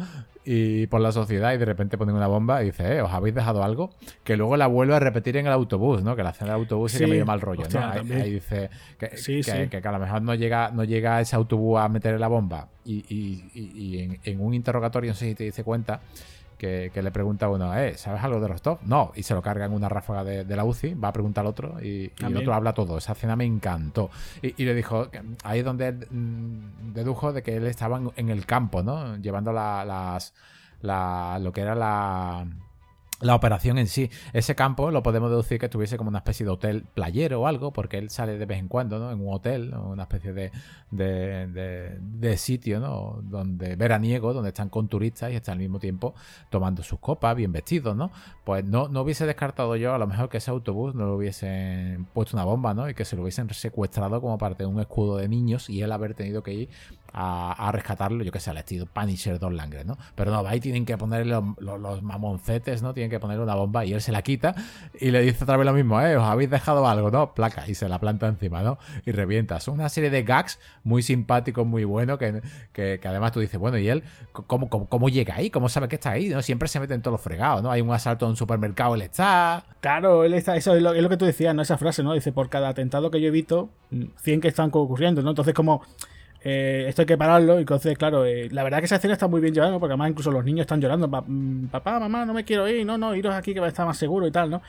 Y por la sociedad y de repente ponen una bomba y dice, eh, ¿os habéis dejado algo? Que luego la vuelve a repetir en el autobús, ¿no? Que la escena del autobús sí, sí que me dio mal rollo, hostia, ¿no? Ahí, ahí, dice que, sí, que, que, que, a lo mejor no llega, no llega ese autobús a meter la bomba y, y, y, y en, en, un interrogatorio, no sé si te dice cuenta, que, que, le pregunta a uno, eh, ¿sabes algo de Rostov? No, y se lo carga en una ráfaga de, de la UCI, va a preguntar al otro y, y el otro habla todo. Esa escena me encantó. Y, y, le dijo, ahí es donde él mm, dedujo de que él estaba en, en el campo, ¿no? Llevando la, las, la, lo que era la la operación en sí. Ese campo lo podemos deducir que estuviese como una especie de hotel playero o algo, porque él sale de vez en cuando, ¿no? En un hotel, una especie de, de, sitio, ¿no? Donde veraniego, donde están con turistas y están al mismo tiempo tomando sus copas, bien vestidos, ¿no? Pues no, no hubiese descartado yo a lo mejor que ese autobús no lo hubiesen puesto una bomba, ¿no? Y que se lo hubiesen secuestrado como parte de un escudo de niños y él haber tenido que ir a, rescatarlo, yo que sé, al estilo Punisher Don Langre, ¿no? Pero no, ahí tienen que ponerle los, mamoncetes, ¿no? Tienen que ponerle una bomba y él se la quita y le dice otra vez lo mismo, ¿eh? Os habéis dejado algo, ¿no? Placa y se la planta encima, ¿no? Y revienta. Son una serie de gags muy simpáticos, muy buenos, que, que, además tú dices, bueno, ¿y él cómo, cómo, llega ahí? ¿Cómo sabe que está ahí? ¿no? Siempre se mete en todos los fregados, ¿no? Hay un asalto en un supermercado, él está... Claro, él está, eso es lo, que tú decías, ¿no? Esa frase, ¿no? Dice, por cada atentado que yo he visto, 100 que están ocurriendo, ¿no? Entonces como eh, esto hay que pararlo. Y entonces, claro, eh, la verdad que esa escena está muy bien llevada, porque además incluso los niños están llorando. Mm, papá, mamá, no me quiero ir, no, no, iros aquí que va a estar más seguro y tal, ¿no?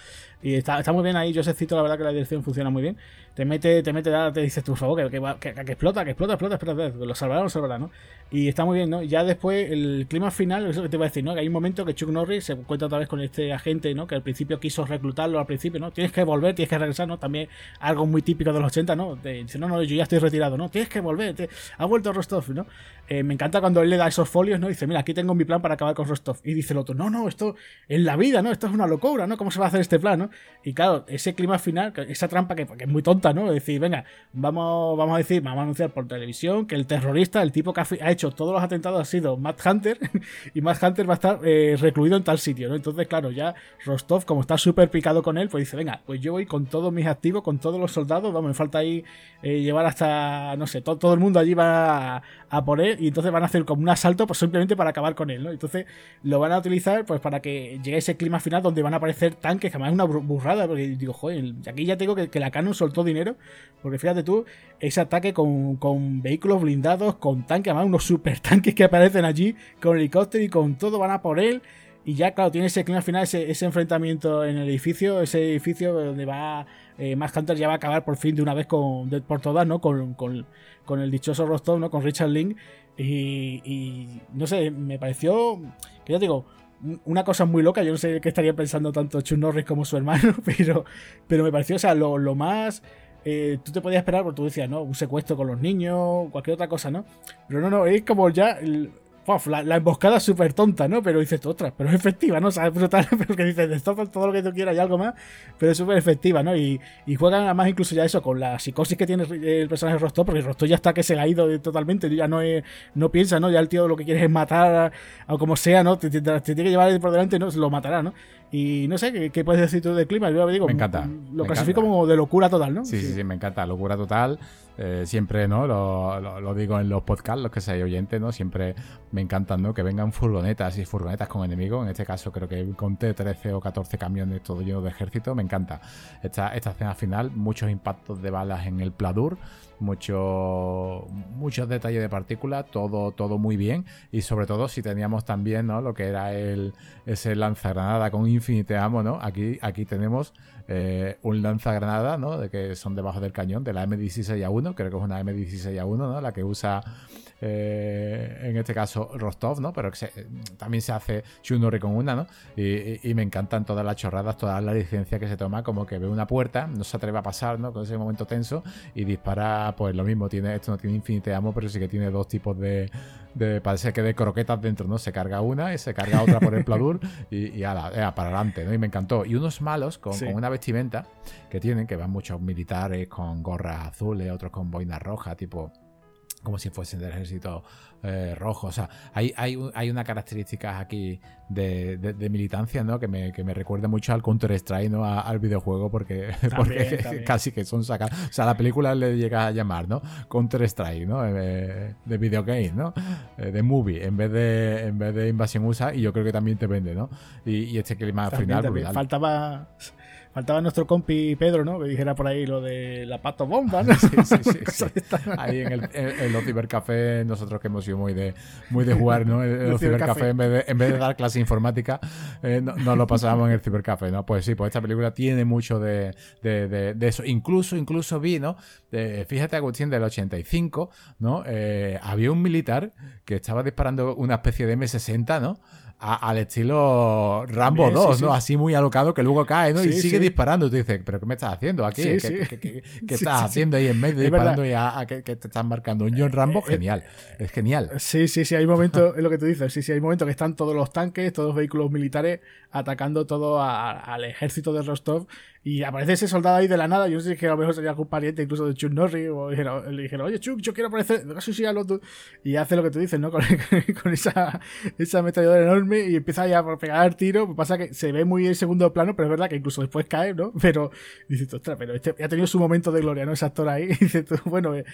Y está, está muy bien ahí. Yo sé cito, la verdad que la dirección funciona muy bien. Te mete, te mete, te dices, por favor, que, que, que, explota, que explota, explota, explota, lo salvará, lo salvará, ¿no? Y está muy bien, ¿no? Ya después, el clima final, eso que te iba a decir, ¿no? Que hay un momento que Chuck Norris se encuentra otra vez con este agente, ¿no? Que al principio quiso reclutarlo, al principio, ¿no? Tienes que volver, tienes que regresar, ¿no? También algo muy típico de los 80, ¿no? dice, no, no, yo ya estoy retirado, ¿no? Tienes que volver, te, ha vuelto Rostov, ¿no? Eh, me encanta cuando él le da esos folios, ¿no? Dice, mira, aquí tengo mi plan para acabar con Rostov. Y dice el otro, no, no, esto en la vida, ¿no? Esto es una locura, ¿no? ¿Cómo se va a hacer este plan, ¿no? Y claro, ese clima final, esa trampa que, es muy tonta, ¿no? Es decir, venga, vamos, vamos a decir, vamos a anunciar por televisión que el terrorista, el tipo que ha, hecho todos los atentados ha sido Matt Hunter y Matt Hunter va a estar eh, recluido en tal sitio, ¿no? Entonces, claro, ya Rostov, como está súper picado con él, pues dice, venga, pues yo voy con todos mis activos, con todos los soldados, vamos, me falta ahí eh, llevar hasta, no sé, todo el mundo allí va a, a, por él y entonces van a hacer como un asalto pues simplemente para acabar con él, ¿no? Entonces lo van a utilizar pues para que llegue ese clima final donde van a aparecer tanques, que además es una burrada, porque digo, joder, aquí ya tengo que, que la Canon soltó dinero, porque fíjate tú, ese ataque con, con vehículos blindados, con tanques, además unos super tanques que aparecen allí, con helicóptero y con todo, van a por él. Y ya, claro, tiene ese clima final, ese, ese enfrentamiento en el edificio, ese edificio donde va eh, Max Hunter ya va a acabar por fin de una vez con, por todas, ¿no? Con, con, con, el dichoso Rostov. Con Richard Link. Y, no sé, me pareció, que ya digo, una cosa muy loca. Yo no sé qué estaría pensando tanto Chuck Norris como su hermano, pero, pero me pareció, o sea, lo, lo más. Eh, tú te podías esperar, porque tú decías, ¿no? Un secuestro con los niños, cualquier otra cosa, ¿no? Pero no, no, es como ya la, emboscada es súper tonta, ¿no? Pero dices, otra, pero es efectiva, ¿no? O sea, es dices, todo lo que tú quieras y algo más, pero es súper efectiva, ¿no? Y, y juegan además incluso ya eso con la psicosis que tiene el personaje Rostov, porque Rostov ya está que se le ha ido totalmente, ya no es, no piensa, ¿no? Ya el tío lo que quiere es matar, o como sea, ¿no? Te, tiene que llevar por delante, ¿no? Lo matará, ¿no? Y no sé, ¿qué, puedes decir tú del clima? Yo digo, me encanta. Lo clasifico como de locura total, ¿no? Sí, sí, sí, me encanta, locura total. Eh, siempre, ¿no? Lo, digo en los podcasts, los que seáis oyentes, ¿no? Siempre me encantan, ¿no? Que vengan furgonetas y furgonetas con enemigos. En este caso creo que conté 13 o 14 camiones todo lleno de ejército. Me encanta esta, esta escena final. Muchos impactos de balas en el pladur mucho, muchos detalles de partículas, todo, todo muy bien. Y sobre todo si teníamos también ¿no? lo que era el, ese lanzagranada con Infinite Ammo, ¿no? Aquí, aquí tenemos eh, un lanzagranada, ¿no? De que son debajo del cañón, de la M16A1, creo que es una M16A1, ¿no? La que usa eh, en este caso Rostov, ¿no? Pero también se hace Shunori con una, ¿no? Y, me encantan todas las chorradas, toda la licencia que se toma, como que ve una puerta, no se atreve a pasar, ¿no? Con ese momento tenso y dispara, pues lo mismo, tiene, esto no tiene infinite amo, pero sí que tiene dos tipos de, parece que de croquetas dentro, ¿no? Se carga una y se carga otra por el pladur y, y ala, para adelante, ¿no? Y me encantó. Y unos malos con, una vestimenta que tienen, que van muchos militares con gorras azules, otros con boina roja, tipo como si fuesen del ejército eh, rojo. O sea, hay, hay, hay una característica aquí de, militancia, ¿no? Que me, que me recuerda mucho al Counter-Strike, ¿no? al videojuego, porque, porque casi que son sacados. O sea, la película le llega a llamar, ¿no? Counter-Strike, ¿no? Eh, de videogame, ¿no? Eh, de movie, en vez de, en vez de invasión USA, y yo creo que también te vende, ¿no? Y, este clima final. Faltaba Faltaba nuestro compi Pedro, ¿no? Que dijera por ahí lo de la pato bomba, ¿no? Sí, sí, sí. ahí en, el, en, los cibercafés, nosotros que hemos sido muy de, muy de jugar, ¿no? En los cibercafés, en, vez de, en vez de dar clase informática, eh, nos lo pasábamos en el cibercafé, ¿no? Pues sí, pues esta película tiene mucho de, de, de, eso. Incluso, incluso vi, ¿no? fíjate, Agustín, del 85, ¿no? Eh, había un militar que estaba disparando una especie de M60, ¿no? Al estilo Rambo 2, ¿no? Así muy alocado que luego cae, ¿no? y sigue disparando. Tú dices, ¿pero qué me estás haciendo aquí? ¿Qué, estás haciendo ahí en medio disparando y a, que, te están marcando? Un John Rambo, eh, eh, genial. Es genial. Sí, sí, sí. Hay momentos, es lo que tú dices. Sí, sí. Hay momentos que están todos los tanques, todos los vehículos militares atacando todo al ejército de Rostov y aparece ese soldado ahí de la nada. Yo sé si a lo mejor sería algún pariente incluso de Chuck Norris. O le dijeron, oye Chuck, yo quiero aparecer. Y hace lo que tú dices, ¿no? Con, esa, esa enorme y empieza ya a pegar el tiro. Pues pasa que se ve muy en segundo plano, pero es verdad que incluso después cae, ¿no? Pero dices, ostras, pero este ha tenido su momento de gloria, ¿no? Ese actor ahí. Y dices, bueno, eh,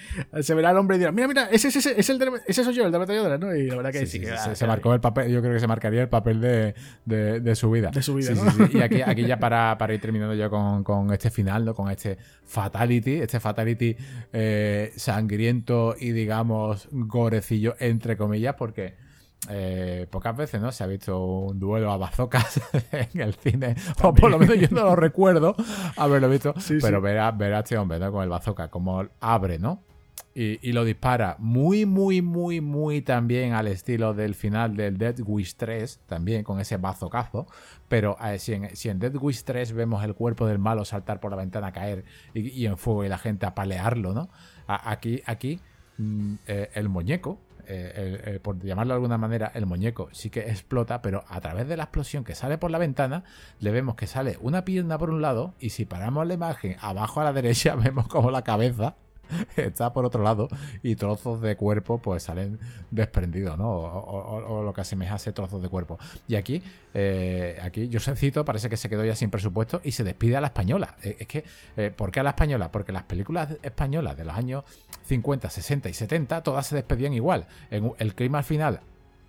se verá el hombre y dirá, mira, mira, ese, ese, ese, el ese soy yo, el de la ¿no? Y la verdad que sí, que se, marcó el papel, yo creo que se marcaría el papel de, de, su vida. De su vida, ¿no? Y aquí, aquí ya para, para ir terminando yo con con, este final, ¿no? Con este fatality, este fatality eh, sangriento y digamos gorecillo entre comillas, porque eh, pocas veces no se ha visto un duelo a bazocas en el cine, o por lo menos yo no lo recuerdo haberlo visto, pero Ver, a, ver a este hombre con el bazooka como abre, ¿no? y, lo dispara muy, muy, muy, muy también al estilo del final del Dead Wish 3, también con ese bazocazo. Pero eh, si, en, si, en, Dead Wish 3 vemos el cuerpo del malo saltar por la ventana, caer y, en fuego y la gente apalearlo, ¿no? aquí, aquí mm, eh, el muñeco, eh, por llamarlo de alguna manera, el muñeco sí que explota, pero a través de la explosión que sale por la ventana, le vemos que sale una pierna por un lado y si paramos la imagen abajo a la derecha, vemos como la cabeza está por otro lado y trozos de cuerpo pues salen desprendidos, ¿no? O, lo que asemeja a ese trozos de cuerpo. Y aquí, eh, aquí Josencito parece que se quedó ya sin presupuesto y se despide a la española. Eh, es que, eh, ¿por qué a la española? Porque las películas españolas de los años 50, 60 y 70 todas se despedían igual. En el clima final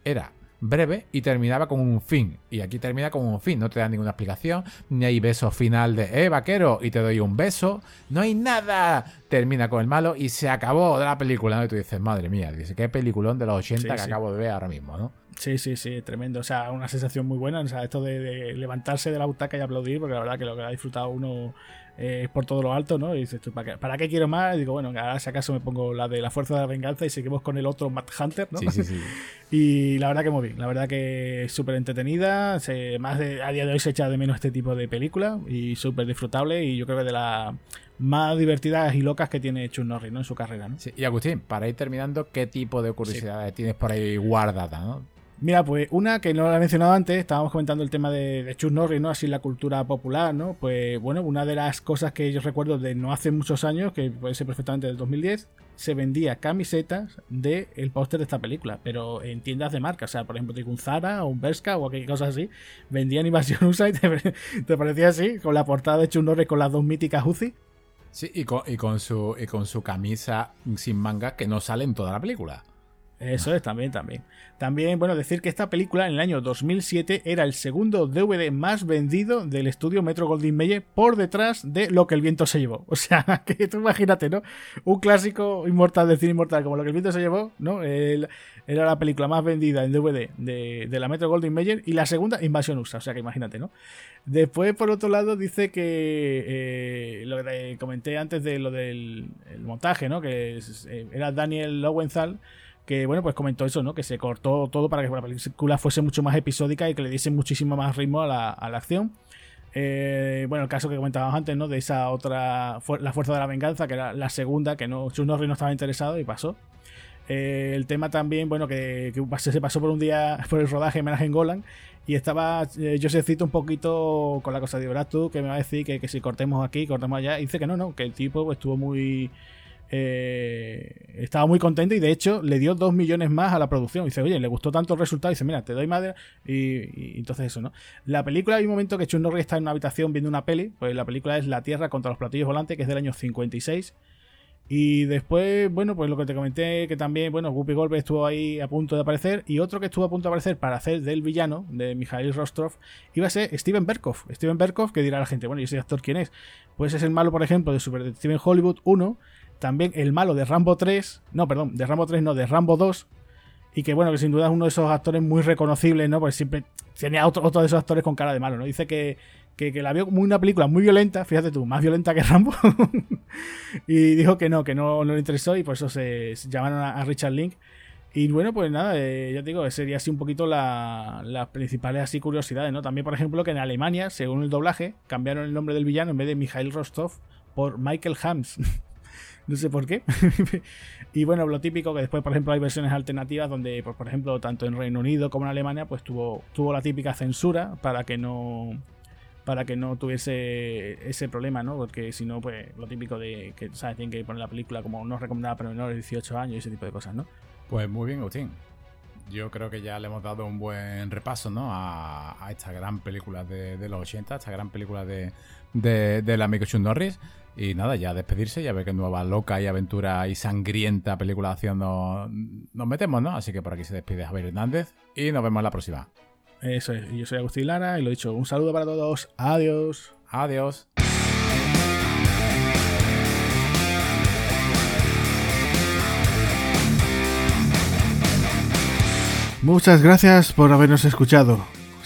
era breve y terminaba con un fin. Y aquí termina con un fin, no te da ninguna explicación, ni hay beso final de, eh, vaquero, y te doy un beso, no hay nada. Termina con el malo y se acabó de la película, Y tú dices, madre mía, dice, qué peliculón de los 80 que acabo de ver ahora mismo, ¿no? Sí, sí, sí, tremendo. O sea, una sensación muy buena. O sea, esto de, levantarse de la butaca y aplaudir, porque la verdad que lo que ha disfrutado uno es por todo lo alto, ¿no? Y dices ¿para qué, ¿para qué quiero más? Y digo, bueno, ahora si acaso me pongo la de la fuerza de la venganza y seguimos con el otro Matt Hunter, ¿no? Sí, sí, sí. y la verdad que muy bien. La verdad que es súper entretenida. más de, a día de hoy se echa de menos este tipo de película y súper disfrutable. Y yo creo que de la más divertidas y locas que tiene Chun Norris ¿no? en su carrera. ¿no? y Agustín, para ir terminando, ¿qué tipo de curiosidades tienes por ahí guardada? ¿no? Mira, pues una que no la he mencionado antes, estábamos comentando el tema de, de Chuck Norris, ¿no? Así la cultura popular, ¿no? Pues bueno, una de las cosas que yo recuerdo de no hace muchos años, que puede ser perfectamente del 2010, se vendía camisetas del el póster de esta película, pero en tiendas de marca, o sea, por ejemplo, un Zara o un Berska o cualquier cosa así, vendían Invasión USA y te, parecía así, con la portada de Chuck Norris con las dos míticas Uzi. Sí, y con, y con, su, y con su camisa sin manga que no sale en toda la película. Eso es, también, también. También, bueno, decir que esta película en el año 2007 era el segundo DVD más vendido del estudio Metro Goldwyn Mayer por detrás de Lo que el viento se llevó. O sea, que tú imagínate, ¿no? Un clásico inmortal del cine inmortal como Lo que el viento se llevó, ¿no? era la película más vendida en DVD de, la Metro Goldwyn Mayer y la segunda, Invasión USA. O sea, que imagínate, ¿no? Después, por otro lado, dice que eh, lo que comenté antes de lo del montaje, ¿no? Que eh, era Daniel Lowenthal que bueno, pues comentó eso, ¿no? Que se cortó todo para que la película fuese mucho más episódica y que le diese muchísimo más ritmo a la, acción. Eh, bueno, el caso que comentábamos antes, ¿no? De esa otra, La Fuerza de la Venganza, que era la segunda, que no, Chuck no estaba interesado y pasó. Eh, el tema también, bueno, que, se pasó por un día por el rodaje en Golan y estaba eh, yo se cito un poquito con la cosa de, verás tú, que me va a decir que, que si cortemos aquí, cortemos allá. Y dice que no, no, que el tipo estuvo muy eh, estaba muy contento y de hecho le dio dos millones más a la producción. Dice, oye, le gustó tanto el resultado. Dice, mira, te doy madre. Y, entonces eso, ¿no? La película hay un momento que Chuck Norris está en una habitación viendo una peli. Pues la película es La Tierra contra los platillos volantes, que es del año 56. Y después, bueno, pues lo que te comenté, que también, bueno, Whoopi Goldberg estuvo ahí a punto de aparecer. Y otro que estuvo a punto de aparecer para hacer del villano, de Mikhail Rostov, iba a ser Steven Berkov. Steven Berkov, que dirá la gente, bueno, ¿y ese actor quién es? Pues es el malo, por ejemplo, de Super Steven Hollywood 1 también el malo de Rambo 3, no, perdón, de Rambo 3 no, de Rambo 2, y que bueno, que sin duda es uno de esos actores muy reconocibles, ¿no? Porque siempre tenía otro, otro de esos actores con cara de malo, ¿no? Dice que, que, la vio como una película muy violenta, fíjate tú, más violenta que Rambo, y dijo que no, que no, no, le interesó y por eso se, llamaron a, Richard Link. Y bueno, pues nada, eh, ya te digo, sería así un poquito las principales así curiosidades, ¿no? También, por ejemplo, que en Alemania, según el doblaje, cambiaron el nombre del villano en vez de Mikhail Rostov por Michael Hams. no sé por qué. y bueno, lo típico que después, por ejemplo, hay versiones alternativas donde, pues, por ejemplo, tanto en Reino Unido como en Alemania, pues tuvo, tuvo la típica censura para que no para que no tuviese ese problema, ¿no? Porque si no, pues lo típico de que, ¿sabes? Tienen que poner la película como no recomendada para menores de 18 años y ese tipo de cosas, ¿no? Pues muy bien, Agustín. Yo creo que ya le hemos dado un buen repaso ¿no? a, esta gran película de, los 80, esta gran película de, de, amigo Chuck Norris. Y nada, ya despedirse, ya ve que nueva loca y aventura y sangrienta película de acción nos, metemos, ¿no? Así que por aquí se despide Javier Hernández y nos vemos la próxima. Eso es, yo soy Agustín Lara y lo he dicho, un saludo para todos, adiós. Adiós. Muchas gracias por habernos escuchado.